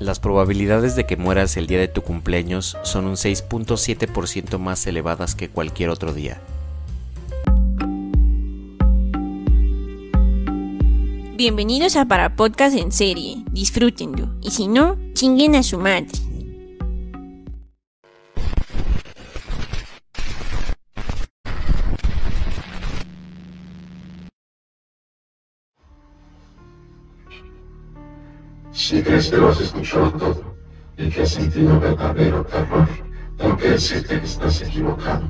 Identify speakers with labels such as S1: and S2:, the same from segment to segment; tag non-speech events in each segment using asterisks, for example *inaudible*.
S1: Las probabilidades de que mueras el día de tu cumpleaños son un 6.7% más elevadas que cualquier otro día.
S2: Bienvenidos a Para Podcast en serie. Disfrútenlo. Y si no, chinguen a su madre.
S3: Si crees que lo has escuchado todo y que has sentido verdadero terror, tengo que decirte que estás equivocado.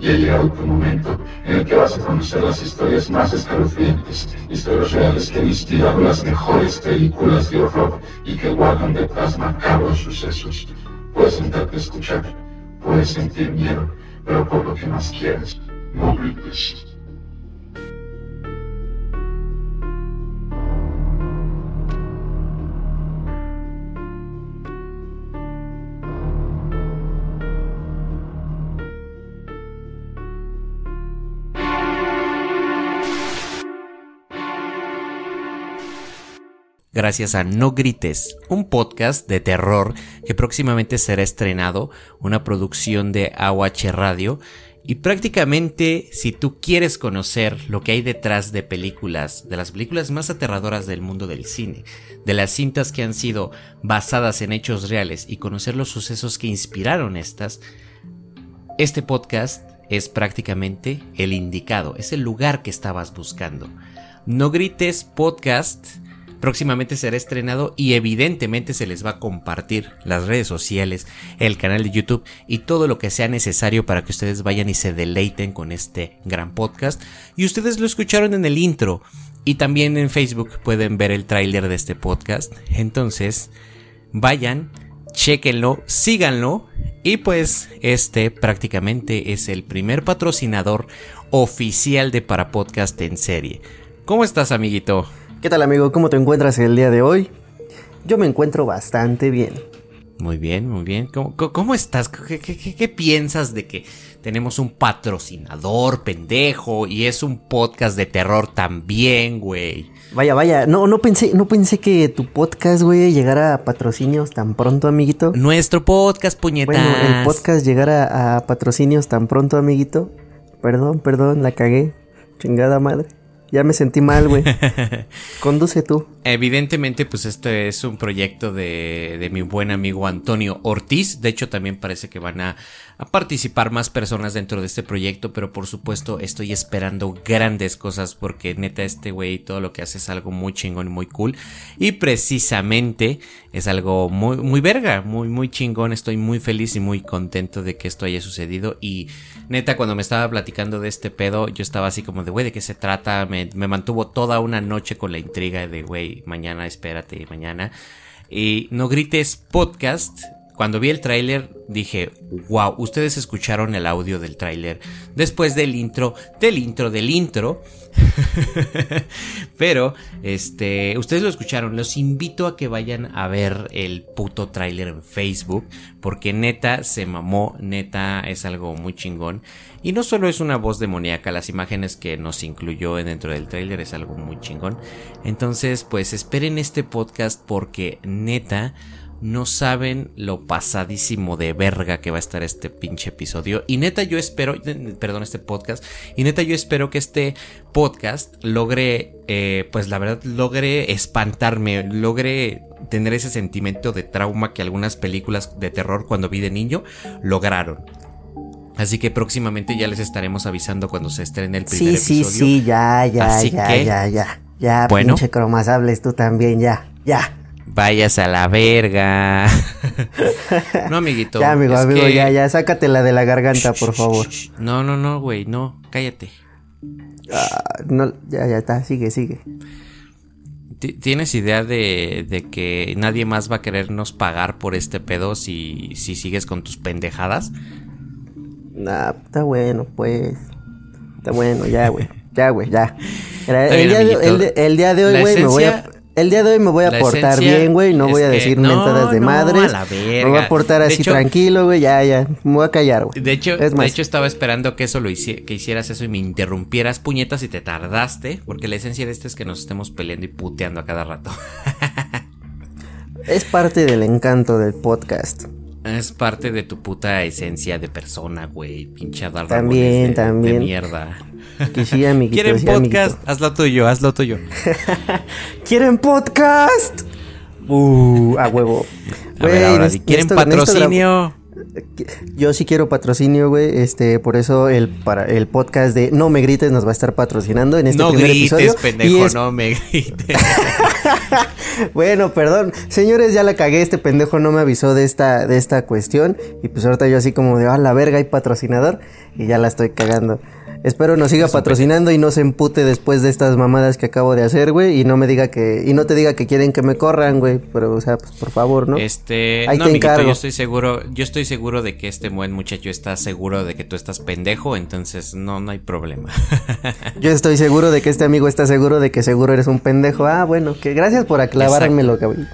S3: Y ha llegado tu momento en el que vas a conocer las historias más escalofriantes, historias reales que han inspirado las mejores películas de horror y que guardan detrás macabros sucesos. Puedes sentarte a escuchar, puedes sentir miedo, pero por lo que más quieras, no grites.
S1: Gracias a No Grites, un podcast de terror que próximamente será estrenado, una producción de AOH Radio. Y prácticamente, si tú quieres conocer lo que hay detrás de películas, de las películas más aterradoras del mundo del cine, de las cintas que han sido basadas en hechos reales y conocer los sucesos que inspiraron estas, este podcast es prácticamente el indicado, es el lugar que estabas buscando. No Grites Podcast próximamente será estrenado y evidentemente se les va a compartir las redes sociales, el canal de YouTube y todo lo que sea necesario para que ustedes vayan y se deleiten con este gran podcast. Y ustedes lo escucharon en el intro y también en Facebook pueden ver el tráiler de este podcast. Entonces, vayan, chequenlo, síganlo y pues este prácticamente es el primer patrocinador oficial de Para Podcast en serie. ¿Cómo estás, amiguito?
S4: ¿Qué tal amigo? ¿Cómo te encuentras el día de hoy? Yo me encuentro bastante bien.
S1: Muy bien, muy bien. ¿Cómo, estás? ¿Qué, piensas de que tenemos un patrocinador pendejo y es un podcast de terror también, güey?
S4: Vaya, vaya, no, no pensé, no pensé que tu podcast, güey, llegara a patrocinios tan pronto, amiguito.
S1: Nuestro podcast, puñetas.
S4: Bueno, el podcast llegara a patrocinios tan pronto, amiguito. Perdón, perdón, la cagué. Chingada madre. Ya me sentí mal, güey. *laughs* Conduce tú.
S1: Evidentemente, pues este es un proyecto de, de, mi buen amigo Antonio Ortiz. De hecho, también parece que van a, a, participar más personas dentro de este proyecto. Pero por supuesto, estoy esperando grandes cosas. Porque neta, este güey, todo lo que hace es algo muy chingón y muy cool. Y precisamente es algo muy, muy verga, muy, muy chingón. Estoy muy feliz y muy contento de que esto haya sucedido. Y neta, cuando me estaba platicando de este pedo, yo estaba así como de, güey, ¿de qué se trata? Me mantuvo toda una noche con la intriga de, güey, mañana espérate, mañana. Y no grites podcast. Cuando vi el tráiler dije, wow, ustedes escucharon el audio del tráiler después del intro, del intro, del intro. *laughs* Pero, este, ustedes lo escucharon. Los invito a que vayan a ver el puto tráiler en Facebook. Porque neta se mamó, neta es algo muy chingón. Y no solo es una voz demoníaca, las imágenes que nos incluyó dentro del tráiler es algo muy chingón. Entonces, pues esperen este podcast porque neta no saben lo pasadísimo de verga que va a estar este pinche episodio. Y neta yo espero, perdón, este podcast. Y neta yo espero que este podcast logre, eh, pues la verdad, logre espantarme, logre tener ese sentimiento de trauma que algunas películas de terror cuando vi de niño lograron. Así que próximamente ya les estaremos avisando cuando se estrene el primer
S4: episodio. Sí, sí, sí, ya, ya, ya, ya, ya. Ya, bueno, pinche cromas, hables tú también, ya, ya.
S1: Vayas a la verga. *laughs* no, amiguito.
S4: Ya, amigo, amigo, ya, ya, sácatela de la garganta, por favor.
S1: No, no, no, güey, no, cállate.
S4: Ah, no, ya, ya está, sigue, sigue.
S1: ¿Tienes idea de, de, que nadie más va a querernos pagar por este pedo si, si sigues con tus pendejadas?
S4: Nah, está bueno, pues. Está bueno, ya, güey. Ya, güey, ya. El, día de, el, día de, hoy, güey, me voy a. El día de hoy me voy a portar bien, güey. No voy a decir mentadas de madres. Me voy a portar así tranquilo, güey. Ya, ya. Me voy a callar, güey.
S1: De hecho, de hecho, estaba esperando que eso lo que hicieras eso y me interrumpieras puñetas y te tardaste. Porque la esencia de esto es que nos estemos peleando y puteando a cada rato. *laughs*
S4: Es parte del encanto del podcast.
S1: Es parte de tu puta esencia de persona, güey. Pinche dar
S4: También, también.
S1: De mierda.
S4: Que sí, amiguito.
S1: ¿Quieren podcast? Hazlo tuyo, hazlo tuyo. *laughs*
S4: ¿Quieren podcast? Uh, a huevo.
S1: A ver, ahora, si quieren patrocinio.
S4: Yo sí quiero patrocinio, güey. Este, por eso el para el podcast de No me grites nos va a estar patrocinando en este
S1: no
S4: primer
S1: grites,
S4: episodio.
S1: pendejo, no me grites. *laughs*
S4: bueno, perdón. Señores, ya la cagué, este pendejo no me avisó de esta de esta cuestión y pues ahorita yo así como de, "Ah, la verga, hay patrocinador" y ya la estoy cagando. Espero nos siga patrocinando y no se empute después de estas mamadas que acabo de hacer, güey, y no me diga que y no te diga que quieren que me corran, güey, pero o sea, pues por favor, ¿no?
S1: Este,
S4: Ahí
S1: no,
S4: te
S1: amiguito,
S4: encargo.
S1: yo estoy seguro, yo estoy seguro de que este buen muchacho está seguro de que tú estás pendejo, entonces no no hay problema. *laughs*
S4: Yo estoy seguro de que este amigo está seguro de que seguro eres un pendejo. Ah, bueno, que gracias por aclarármelo, cabrón.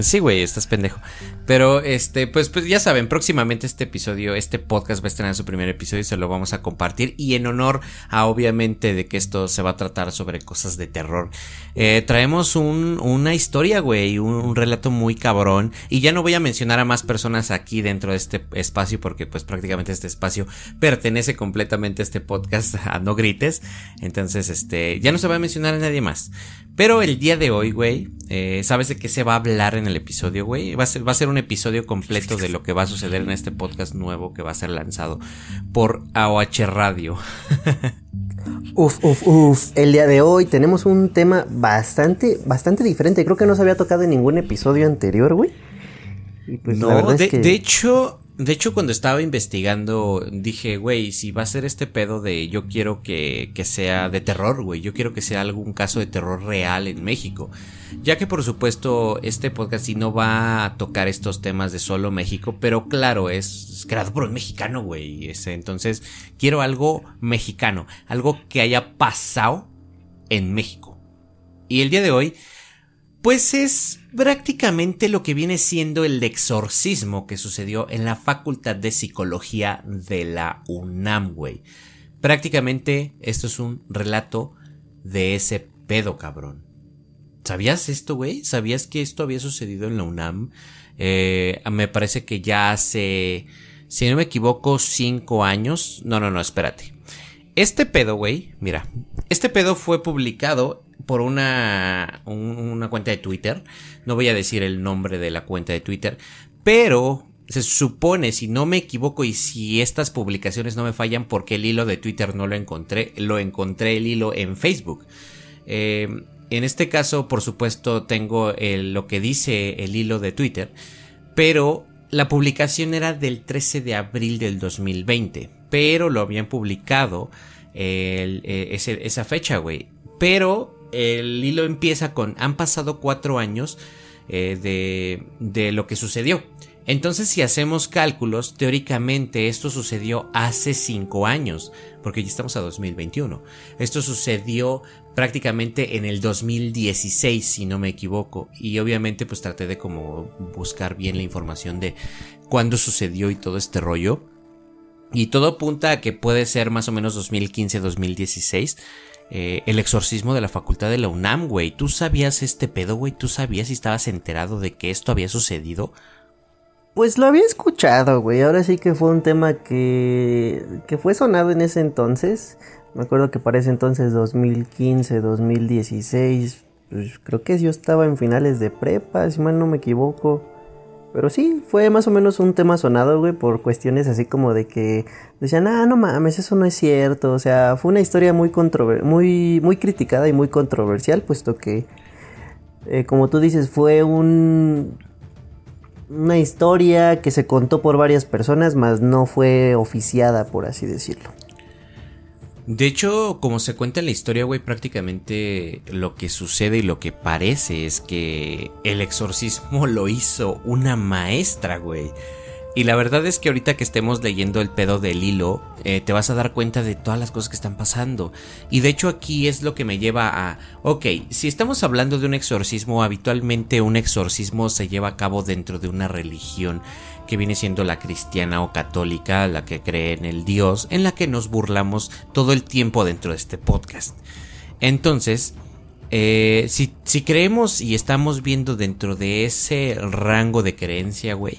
S1: Sí, güey, estás pendejo. Pero, este, pues, pues ya saben, próximamente este episodio, este podcast va a estrenar su primer episodio y se lo vamos a compartir. Y en honor a, obviamente, de que esto se va a tratar sobre cosas de terror, eh, traemos un, una historia, güey, un, un relato muy cabrón. Y ya no voy a mencionar a más personas aquí dentro de este espacio, porque, pues, prácticamente este espacio pertenece completamente a este podcast, *laughs* a No Grites. Entonces, este, ya no se va a mencionar a nadie más. Pero el día de hoy, güey, eh, ¿sabes de qué se va a hablar en el episodio, güey? Va a ser, va a ser un episodio completo de lo que va a suceder en este podcast nuevo que va a ser lanzado por AOH Radio. *laughs*
S4: Uf, uf, uf. El día de hoy tenemos un tema bastante, bastante diferente. Creo que no se había tocado en ningún episodio anterior, güey. Y pues
S1: no, de,
S4: es que...
S1: de hecho, de hecho, cuando estaba investigando, dije, güey, si va a ser este pedo de yo quiero que, que sea de terror, güey, yo quiero que sea algún caso de terror real en México. Ya que por supuesto este podcast sí no va a tocar estos temas de solo México, pero claro, es creado por un mexicano, güey. Entonces, quiero algo mexicano, algo que haya pasado en México. Y el día de hoy, pues es prácticamente lo que viene siendo el exorcismo que sucedió en la Facultad de Psicología de la UNAM, güey. Prácticamente esto es un relato de ese pedo, cabrón. ¿Sabías esto, güey? ¿Sabías que esto había sucedido en la UNAM? Eh, me parece que ya hace, si no me equivoco, cinco años. No, no, no, espérate. Este pedo, güey, mira, este pedo fue publicado por una, un- una cuenta de Twitter. No voy a decir el nombre de la cuenta de Twitter, pero se supone, si no me equivoco y si estas publicaciones no me fallan, porque el hilo de Twitter no lo encontré, lo encontré el hilo en Facebook. Eh, en este caso, por supuesto, tengo lo que dice el hilo de Twitter, pero la publicación era del 13 de abril del 2020, pero lo habían publicado eh, esa fecha, güey. Pero el hilo empieza con, han pasado cuatro años eh, de, de lo que sucedió. Entonces, si hacemos cálculos, teóricamente esto sucedió hace cinco años, porque ya estamos a 2021. Esto sucedió prácticamente en el 2016, si no me equivoco. Y obviamente, pues traté de como buscar bien la información de cuándo sucedió y todo este rollo. Y todo apunta a que puede ser más o menos 2015-2016. eh, el exorcismo de la facultad de la UNAM, güey. ¿Tú sabías este pedo, güey? ¿Tú sabías y estabas enterado de que esto había sucedido?
S4: Pues lo había escuchado, güey. Ahora sí que fue un tema que, que fue sonado en ese entonces. Me acuerdo que para ese entonces, 2015, 2016, pues creo que yo estaba en finales de prepa, si mal no me equivoco. Pero sí, fue más o menos un tema sonado, güey, por cuestiones así como de que decían, ah, no mames, eso no es cierto. O sea, fue una historia muy muy, muy criticada y muy controversial, puesto que, eh, como tú dices, fue un, una historia que se contó por varias personas, mas no fue oficiada, por así decirlo.
S1: De hecho, como se cuenta en la historia, güey, prácticamente lo que sucede y lo que parece es que el exorcismo *laughs* lo hizo una maestra, güey. Y la verdad es que ahorita que estemos leyendo el pedo del hilo, eh, te vas a dar cuenta de todas las cosas que están pasando. Y de hecho aquí es lo que me lleva a, ok, si estamos hablando de un exorcismo, habitualmente un exorcismo se lleva a cabo dentro de una religión que viene siendo la cristiana o católica, la que cree en el Dios, en la que nos burlamos todo el tiempo dentro de este podcast. Entonces, Eh, si, si creemos y estamos viendo dentro de ese rango de creencia, güey.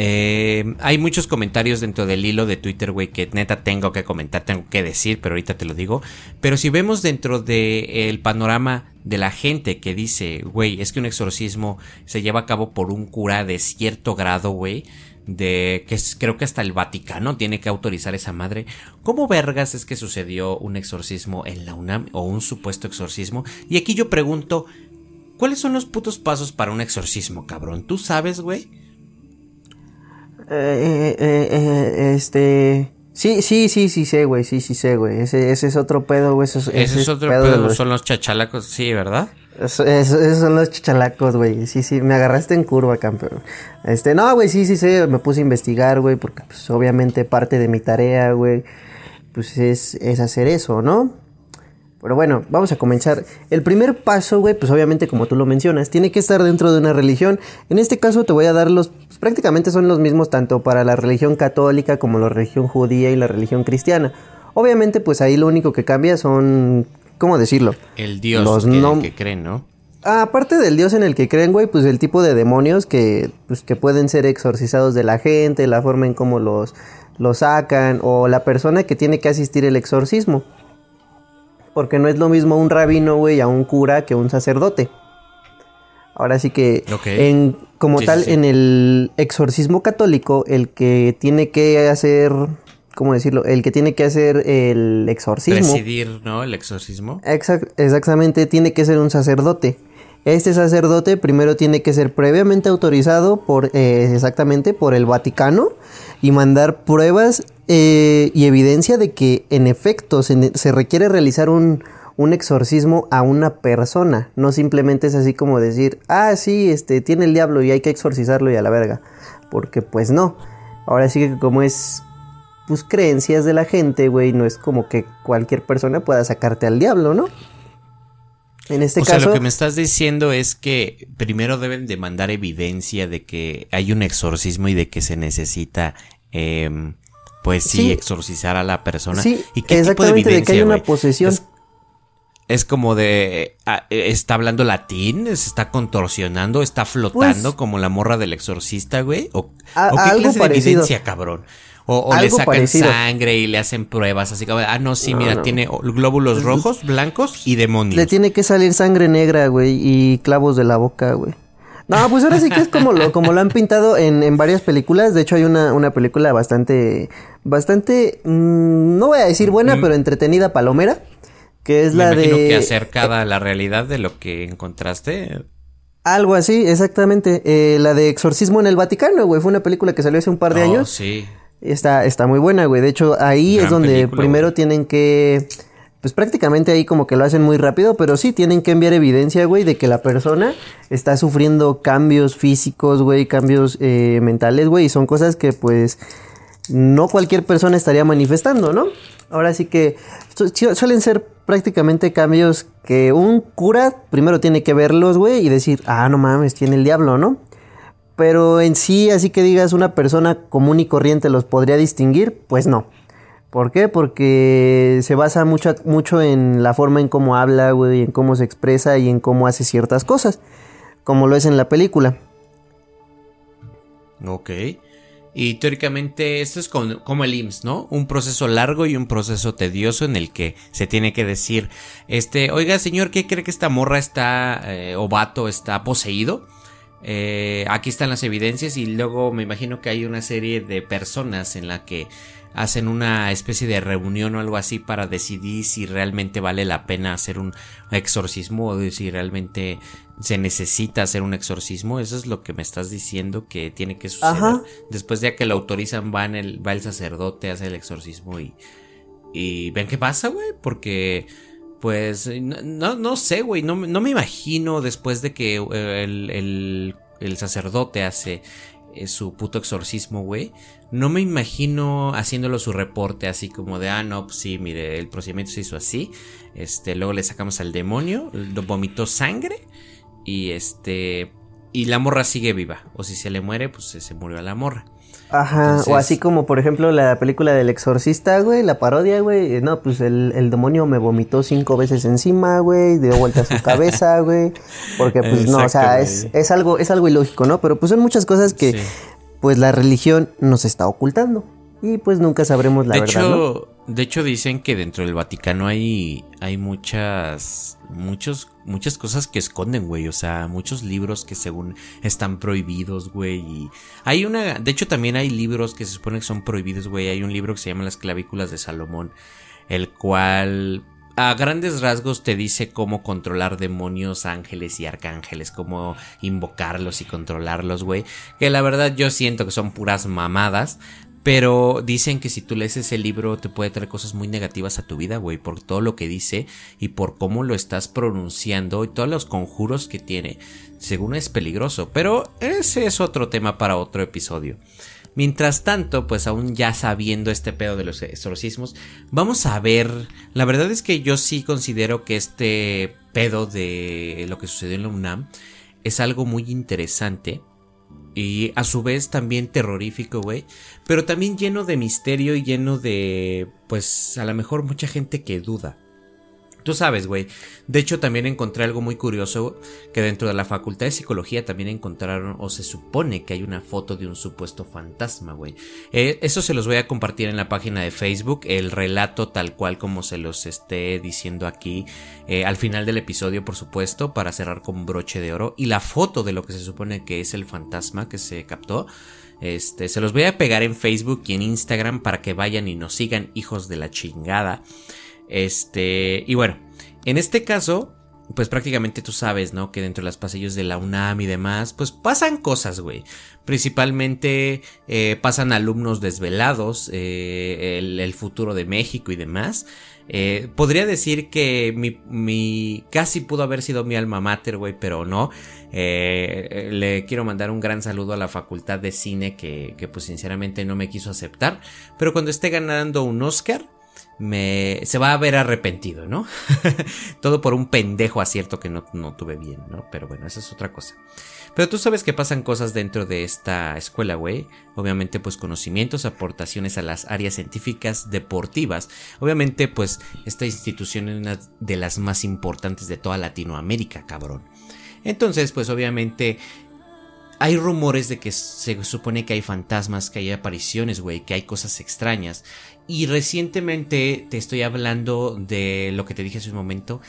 S1: Eh, hay muchos comentarios dentro del hilo de Twitter, güey, que neta tengo que comentar, tengo que decir, pero ahorita te lo digo. Pero si vemos dentro del panorama de la gente que dice, güey, es que un exorcismo se lleva a cabo por un cura de cierto grado, güey, de que creo que hasta el Vaticano tiene que autorizar esa madre. ¿Cómo vergas es que sucedió un exorcismo en la UNAM o un supuesto exorcismo? Y aquí yo pregunto, ¿cuáles son los putos pasos para un exorcismo, cabrón? ¿Tú sabes, güey?
S4: Eh, eh, eh, este. Sí, sí, sí, sí sé, güey. Sí, sí sé, güey. Ese, ese es otro pedo, güey.
S1: Ese, es otro pedo. Son los chachalacos, sí, ¿verdad?
S4: esos son los chachalacos, güey. Sí, sí, me agarraste en curva, campeón. Este, no, güey, sí, sí sé. Me puse a investigar, güey, porque, pues, obviamente parte de mi tarea, güey, pues es, es hacer eso, ¿no? Pero bueno, vamos a comenzar. El primer paso, güey, pues obviamente como tú lo mencionas, tiene que estar dentro de una religión. En este caso te voy a dar los, pues, prácticamente son los mismos tanto para la religión católica como la religión judía y la religión cristiana. Obviamente pues ahí lo único que cambia son, ¿cómo decirlo?
S1: El Dios los que, el que creen, ¿no?
S4: Aparte del Dios en el que creen, güey, pues el tipo de demonios que, pues, que pueden ser exorcizados de la gente, la forma en cómo los, los sacan o la persona que tiene que asistir el exorcismo. Porque no es lo mismo un rabino, güey, a un cura que un sacerdote. Ahora sí que, en, como tal, en el exorcismo católico, el que tiene que hacer, ¿cómo decirlo? El que tiene que hacer el exorcismo.
S1: Presidir, ¿no? El exorcismo.
S4: exactamente, tiene que ser un sacerdote. Este sacerdote primero tiene que ser previamente autorizado por, eh, exactamente, por el Vaticano y mandar pruebas eh, y evidencia de que en efecto se, requiere realizar un, exorcismo a una persona. No simplemente es así como decir, ah, sí, este, tiene el diablo y hay que exorcizarlo y a la verga. Porque pues no. Ahora sí que como es, pues creencias de la gente, güey, no es como que cualquier persona pueda sacarte al diablo, ¿no?
S1: En este caso. Sea, lo que me estás diciendo es que primero deben de mandar evidencia de que hay un exorcismo y de que se necesita eh, pues sí, exorcizar a la persona.
S4: Sí, ¿Y qué tipo de, evidencia, de que hay una posesión.
S1: Es, como de. Ah, ¿Está hablando latín? ¿Se está contorsionando? ¿Está flotando pues como la morra del exorcista, güey? ¿O, qué clase de evidencia, cabrón? O, le sacan sangre y le hacen pruebas así como, ah, no, sí, mira, tiene glóbulos rojos, blancos y demonios.
S4: Le tiene que salir sangre negra, güey, y clavos de la boca, güey. No, pues ahora sí que es como lo, como lo han pintado en, en varias películas. De hecho, hay una, una película bastante, bastante, mm, no voy a decir buena, mm. pero entretenida palomera. Que es la imagino de.
S1: que acercada a la realidad de lo que encontraste.
S4: Algo así, exactamente. Eh, la de Exorcismo en el Vaticano, güey. Fue una película que salió hace un par de oh, años.
S1: Sí.
S4: Está, está muy buena, güey. De hecho, ahí es donde primero tienen que pues prácticamente ahí como que lo hacen muy rápido, pero sí tienen que enviar evidencia, güey, de que la persona está sufriendo cambios físicos, güey, cambios eh, mentales, güey, y son cosas que pues no cualquier persona estaría manifestando, ¿no? Ahora sí que suelen ser prácticamente cambios que un cura primero tiene que verlos, güey, y decir, ah, no mames, tiene el diablo, ¿no? Pero en sí, así que digas, una persona común y corriente los podría distinguir, pues no. ¿Por qué? Porque se basa mucho, mucho en la forma en cómo habla, güey, en cómo se expresa y en cómo hace ciertas cosas, como lo es en la película.
S1: Ok. Y teóricamente esto es como, el IMSS, ¿no? Un proceso largo y un proceso tedioso en el que se tiene que decir, este, oiga señor, ¿qué cree que esta morra está, eh, o vato está poseído? Eh, aquí están las evidencias y luego me imagino que hay una serie de personas en la que hacen una especie de reunión o algo así para decidir si realmente vale la pena hacer un exorcismo o si realmente se necesita hacer un exorcismo. Eso es lo que me estás diciendo que tiene que suceder. Después de que lo autorizan, va, el, va el sacerdote, hace el exorcismo y, y ven qué pasa, güey, porque... Pues no, no sé, güey, no, no, me imagino después de que eh, el, el sacerdote hace eh, su puto exorcismo, güey. No me imagino haciéndolo su reporte así como de, ah, no, pues sí, mire, el procedimiento se hizo así. Este, luego le sacamos al demonio, vomitó sangre y este, y la morra sigue viva. O si se le muere, pues se murió a la morra.
S4: Ajá, o así como por ejemplo la película del exorcista, güey, la parodia, güey. No, pues el, el demonio me vomitó cinco veces encima, güey, dio vuelta a su cabeza, *laughs* güey. Porque pues no, o sea, es, es, algo, es algo ilógico, ¿no? Pero pues son muchas cosas que pues la religión nos está ocultando. Y pues nunca sabremos la
S1: de
S4: verdad.
S1: Hecho, De hecho, dicen que dentro del Vaticano hay, hay muchas, muchos, muchas cosas que esconden, güey. O sea, muchos libros que según están prohibidos, güey. Y hay una, de hecho, también hay libros que se supone que son prohibidos, güey. Hay un libro que se llama Las clavículas de Salomón, el cual a grandes rasgos te dice cómo controlar demonios, ángeles y arcángeles, cómo invocarlos y controlarlos, güey. Que la verdad yo siento que son puras mamadas. Pero dicen que si tú lees ese libro te puede traer cosas muy negativas a tu vida, güey, por todo lo que dice y por cómo lo estás pronunciando y todos los conjuros que tiene. Según es peligroso, pero ese es otro tema para otro episodio. Mientras tanto, pues aún ya sabiendo este pedo de los exorcismos, vamos a ver, la verdad es que yo sí considero que este pedo de lo que sucedió en la UNAM es algo muy interesante y a su vez también terrorífico, güey. Pero también lleno de misterio y lleno de, pues a lo mejor mucha gente que duda. Tú sabes, güey. De hecho, también encontré algo muy curioso que dentro de la Facultad de Psicología también encontraron o se supone que hay una foto de un supuesto fantasma, güey. Eh, eso se los voy a compartir en la página de Facebook, el relato tal cual como se los esté diciendo aquí eh, al final del episodio, por supuesto, para cerrar con broche de oro y la foto de lo que se supone que es el fantasma que se captó. Este, se los voy a pegar en Facebook y en Instagram para que vayan y nos sigan, hijos de la chingada. Este, y bueno, en este caso, pues prácticamente tú sabes, ¿no? Que dentro de los pasillos de la UNAM y demás, pues pasan cosas, güey. Principalmente eh, pasan alumnos desvelados, eh, el, futuro de México y demás. Eh, podría decir que mi, mi, casi pudo haber sido mi alma mater, güey, pero no. le quiero mandar un gran saludo a la facultad de cine que, que pues sinceramente no me quiso aceptar. Pero cuando esté ganando un Oscar, me, se va a ver arrepentido, ¿no? *laughs* Todo por un pendejo acierto que no, no, tuve bien, ¿no? Pero bueno, esa es otra cosa. Pero tú sabes que pasan cosas dentro de esta escuela, güey. Obviamente, pues conocimientos, aportaciones a las áreas científicas, deportivas. Obviamente, pues esta institución es una de las más importantes de toda Latinoamérica, cabrón. Entonces, pues obviamente hay rumores de que se supone que hay fantasmas, que hay apariciones, güey, que hay cosas extrañas. Y recientemente te estoy hablando de lo que te dije hace un momento.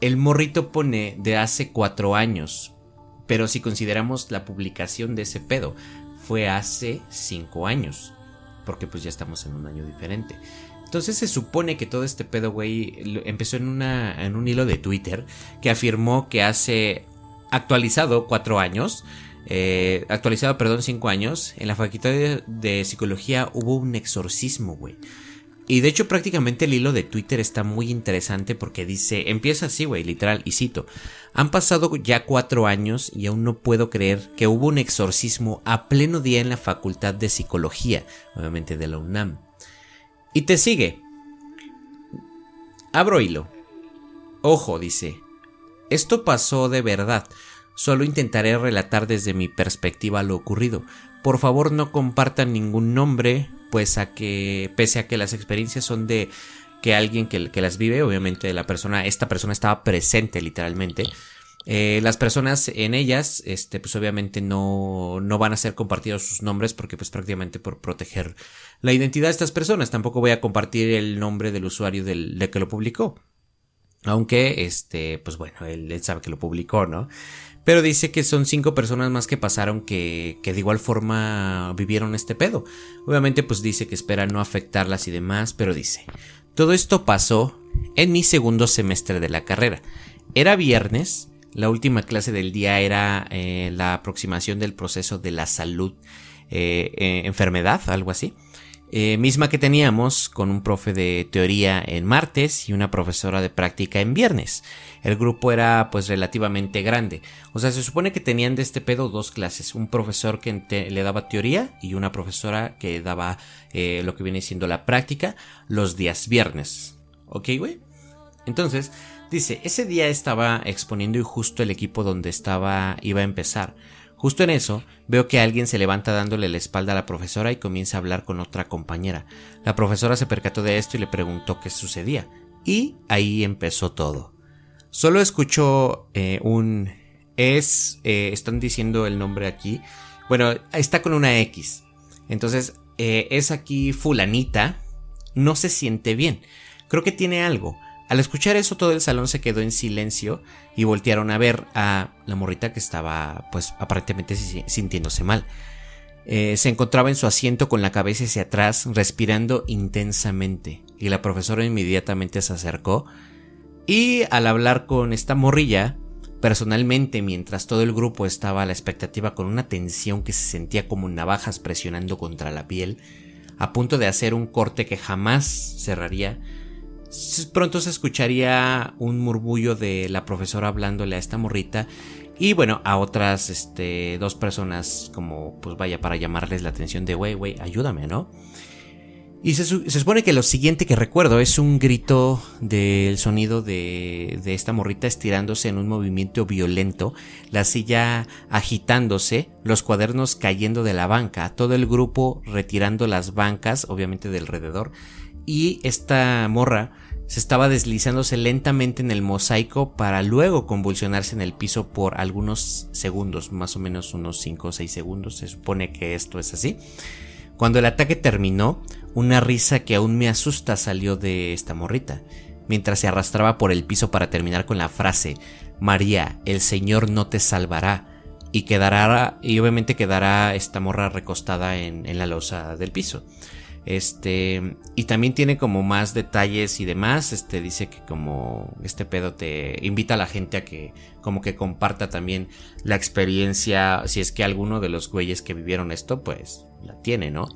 S1: El morrito pone de hace cuatro años. Pero si consideramos la publicación de ese pedo, fue hace cinco años. Porque pues ya estamos en un año diferente. Entonces se supone que todo este pedo, güey, empezó en, una, en un hilo de Twitter que afirmó que hace actualizado cuatro años eh, actualizado, perdón, 5 años, en la facultad de, psicología hubo un exorcismo, güey. Y de hecho prácticamente el hilo de Twitter está muy interesante porque dice, empieza así, güey, literal, y cito, han pasado ya cuatro años y aún no puedo creer que hubo un exorcismo a pleno día en la facultad de psicología, obviamente de la UNAM. Y te sigue. Abro hilo. Ojo, dice, esto pasó de verdad. Solo intentaré relatar desde mi perspectiva lo ocurrido. Por favor no compartan ningún nombre, pues a que, pese a que las experiencias son de que alguien que, las vive, obviamente la persona, esta persona estaba presente literalmente. Eh, las personas en ellas, este, pues obviamente no, no van a ser compartidos sus nombres porque pues prácticamente por proteger la identidad de estas personas. Tampoco voy a compartir el nombre del usuario del, de que lo publicó. Aunque, este, pues bueno, él, él sabe que lo publicó, ¿no? Pero dice que son cinco personas más que pasaron que, de igual forma vivieron este pedo. Obviamente pues dice que espera no afectarlas y demás, pero dice, todo esto pasó en mi segundo semestre de la carrera. Era viernes, la última clase del día era eh, la aproximación del proceso de la salud, eh, eh, enfermedad, algo así. Eh, misma que teníamos con un profe de teoría en martes y una profesora de práctica en viernes. El grupo era pues relativamente grande. O sea, se supone que tenían de este pedo dos clases. Un profesor que le daba teoría y una profesora que daba eh, lo que viene siendo la práctica los días viernes. ¿Ok, güey? Entonces, dice, ese día estaba exponiendo y justo el equipo donde estaba iba a empezar. Justo en eso, veo que alguien se levanta dándole la espalda a la profesora y comienza a hablar con otra compañera. La profesora se percató de esto y le preguntó qué sucedía. Y ahí empezó todo. Solo escucho eh, un... Es... Eh, están diciendo el nombre aquí. Bueno, está con una X. Entonces, eh, es aquí fulanita. No se siente bien. Creo que tiene algo. Al escuchar eso todo el salón se quedó en silencio y voltearon a ver a la morrita que estaba pues aparentemente sintiéndose mal. Eh, se encontraba en su asiento con la cabeza hacia atrás, respirando intensamente, y la profesora inmediatamente se acercó y al hablar con esta morrilla, personalmente mientras todo el grupo estaba a la expectativa con una tensión que se sentía como navajas presionando contra la piel, a punto de hacer un corte que jamás cerraría, pronto se escucharía un murmullo de la profesora hablándole a esta morrita y bueno, a otras este, dos personas como pues vaya para llamarles la atención de wey, wey, ayúdame, ¿no? Y se, supone que lo siguiente que recuerdo es un grito del sonido de, de esta morrita estirándose en un movimiento violento, la silla agitándose, los cuadernos cayendo de la banca, todo el grupo retirando las bancas, obviamente del alrededor, y esta morra se estaba deslizándose lentamente en el mosaico para luego convulsionarse en el piso por algunos segundos, más o menos unos 5 o 6 segundos, se supone que esto es así. Cuando el ataque terminó, una risa que aún me asusta salió de esta morrita, mientras se arrastraba por el piso para terminar con la frase, María, el Señor no te salvará, y quedará, y obviamente quedará esta morra recostada en, en la losa del piso. Este, y también tiene como más detalles y demás. Este dice que como este pedo te invita a la gente a que como que comparta también la experiencia, si es que alguno de los güeyes que vivieron esto pues la tiene, ¿no?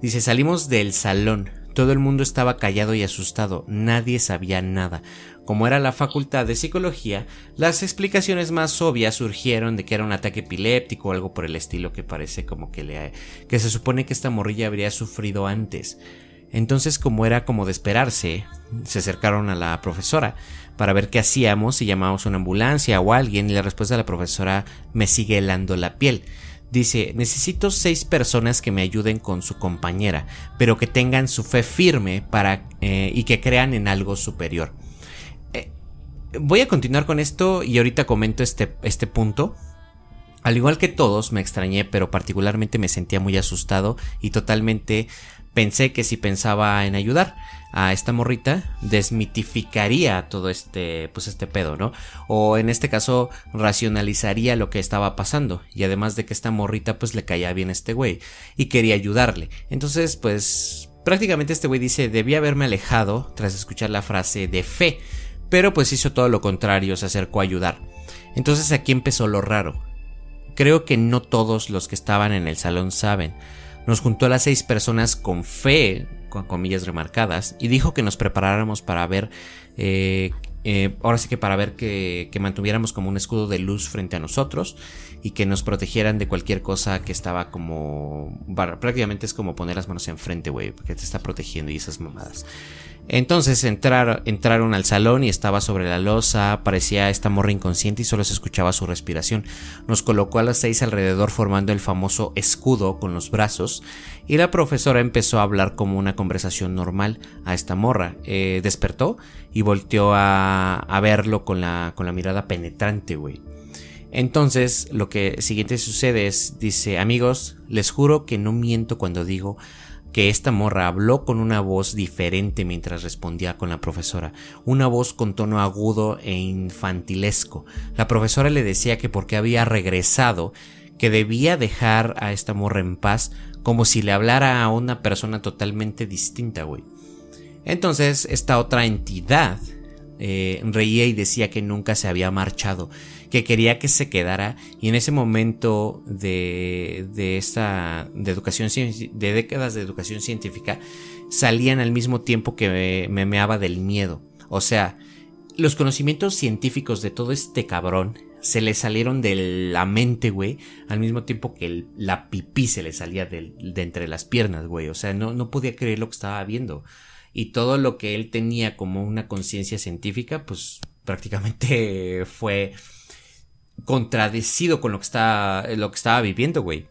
S1: Dice, "Salimos del salón. Todo el mundo estaba callado y asustado, nadie sabía nada. Como era la facultad de psicología, las explicaciones más obvias surgieron de que era un ataque epiléptico o algo por el estilo que parece como que le que se supone que esta morrilla habría sufrido antes. Entonces, como era como de esperarse, se acercaron a la profesora para ver qué hacíamos, si llamamos una ambulancia o alguien, y la respuesta de la profesora me sigue helando la piel. Dice, necesito seis personas que me ayuden con su compañera, pero que tengan su fe firme para, eh, y que crean en algo superior voy a continuar con esto y ahorita comento este, este punto. Al igual que todos, me extrañé, pero particularmente me sentía muy asustado y totalmente pensé que si pensaba en ayudar a esta morrita, desmitificaría todo este, pues este pedo, ¿no? O en este caso, racionalizaría lo que estaba pasando. Y además de que esta morrita, pues le caía bien a este güey y quería ayudarle. Entonces, pues prácticamente este güey dice, debía haberme alejado tras escuchar la frase de fe pero pues hizo todo lo contrario, se acercó a ayudar. Entonces aquí empezó lo raro. Creo que no todos los que estaban en el salón saben. Nos juntó a las seis personas con fe, con comillas remarcadas, y dijo que nos preparáramos para ver, eh, eh, ahora sí que para ver que, que, mantuviéramos como un escudo de luz frente a nosotros y que nos protegieran de cualquier cosa que estaba como, prácticamente es como poner las manos enfrente, güey, porque te está protegiendo y esas mamadas. Entonces entraron al salón y estaba sobre la losa, parecía esta morra inconsciente y solo se escuchaba su respiración. Nos colocó a las seis alrededor formando el famoso escudo con los brazos y la profesora empezó a hablar como una conversación normal a esta morra. Eh, despertó y volteó a, verlo con la, con la mirada penetrante, güey. Entonces lo que siguiente sucede es, dice, amigos, les juro que no miento cuando digo que esta morra habló con una voz diferente mientras respondía con la profesora, una voz con tono agudo e infantilesco. La profesora le decía que porque había regresado, que debía dejar a esta morra en paz, como si le hablara a una persona totalmente distinta, güey. Entonces, esta otra entidad eh, reía y decía que nunca se había marchado, que quería que se quedara y en ese momento de, de esta de educación de décadas de educación científica salían al mismo tiempo que me meaba del miedo. O sea, los conocimientos científicos de todo este cabrón se le salieron de la mente, güey, al mismo tiempo que la pipí se le salía de, de entre las piernas, güey. O sea, no, no podía creer lo que estaba viendo. Y todo lo que él tenía como una conciencia científica, pues prácticamente *laughs* fue contradecido con lo que, está, lo que estaba viviendo, güey.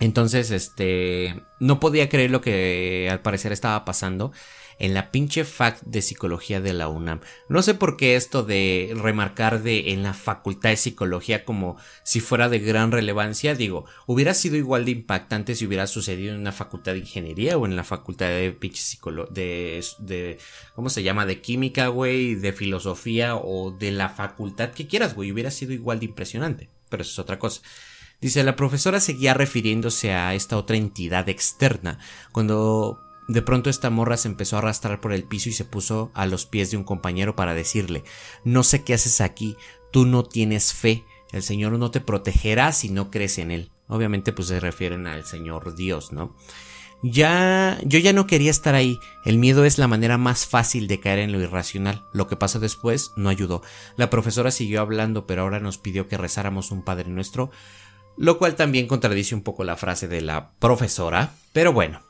S1: Entonces, este, no podía creer lo que al parecer estaba pasando en la pinche fact de psicología de la UNAM. No sé por qué esto de remarcar de en la facultad de psicología como si fuera de gran relevancia, digo, hubiera sido igual de impactante si hubiera sucedido en una facultad de ingeniería o en la facultad de pinche psicología, de, de, ¿cómo se llama? De química, güey, de filosofía o de la facultad que quieras, güey, hubiera sido igual de impresionante, pero eso es otra cosa. Dice, la profesora seguía refiriéndose a esta otra entidad externa, cuando de pronto esta morra se empezó a arrastrar por el piso y se puso a los pies de un compañero para decirle, no sé qué haces aquí, tú no tienes fe, el Señor no te protegerá si no crees en Él. Obviamente pues se refieren al Señor Dios, ¿no? Ya, yo ya no quería estar ahí. El miedo es la manera más fácil de caer en lo irracional. Lo que pasó después no ayudó. La profesora siguió hablando, pero ahora nos pidió que rezáramos un Padre Nuestro lo cual también contradice un poco la frase de la profesora, pero bueno,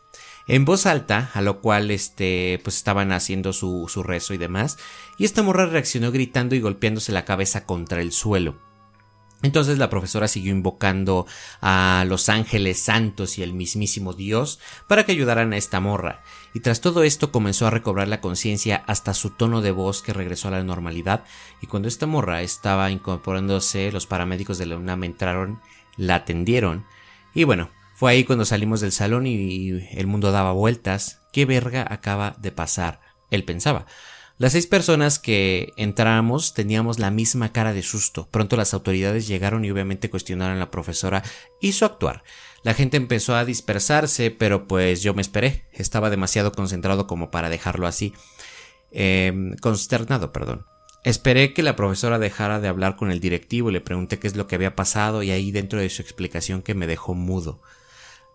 S1: en voz alta, a lo cual este, pues estaban haciendo su, su rezo y demás, y esta morra reaccionó gritando y golpeándose la cabeza contra el suelo. Entonces la profesora siguió invocando a los ángeles santos y el mismísimo Dios para que ayudaran a esta morra, y tras todo esto comenzó a recobrar la conciencia hasta su tono de voz que regresó a la normalidad, y cuando esta morra estaba incorporándose, los paramédicos de la UNAM entraron la atendieron. Y bueno, fue ahí cuando salimos del salón y el mundo daba vueltas. ¿Qué verga acaba de pasar? Él pensaba. Las seis personas que entramos teníamos la misma cara de susto. Pronto las autoridades llegaron y obviamente cuestionaron a la profesora y su actuar. La gente empezó a dispersarse, pero pues yo me esperé. Estaba demasiado concentrado como para dejarlo así. Eh, consternado, perdón. Esperé que la profesora dejara de hablar con el directivo y le pregunté qué es lo que había pasado y ahí dentro de su explicación que me dejó mudo.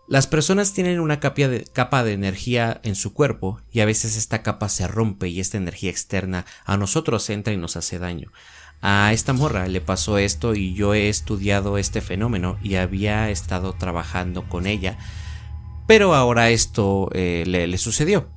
S1: Las personas tienen una capa de, energía en su cuerpo y a veces esta capa se rompe y esta energía externa a nosotros entra y nos hace daño. A esta morra le pasó esto y yo he estudiado este fenómeno y había estado trabajando con ella, pero ahora esto eh, le, le sucedió.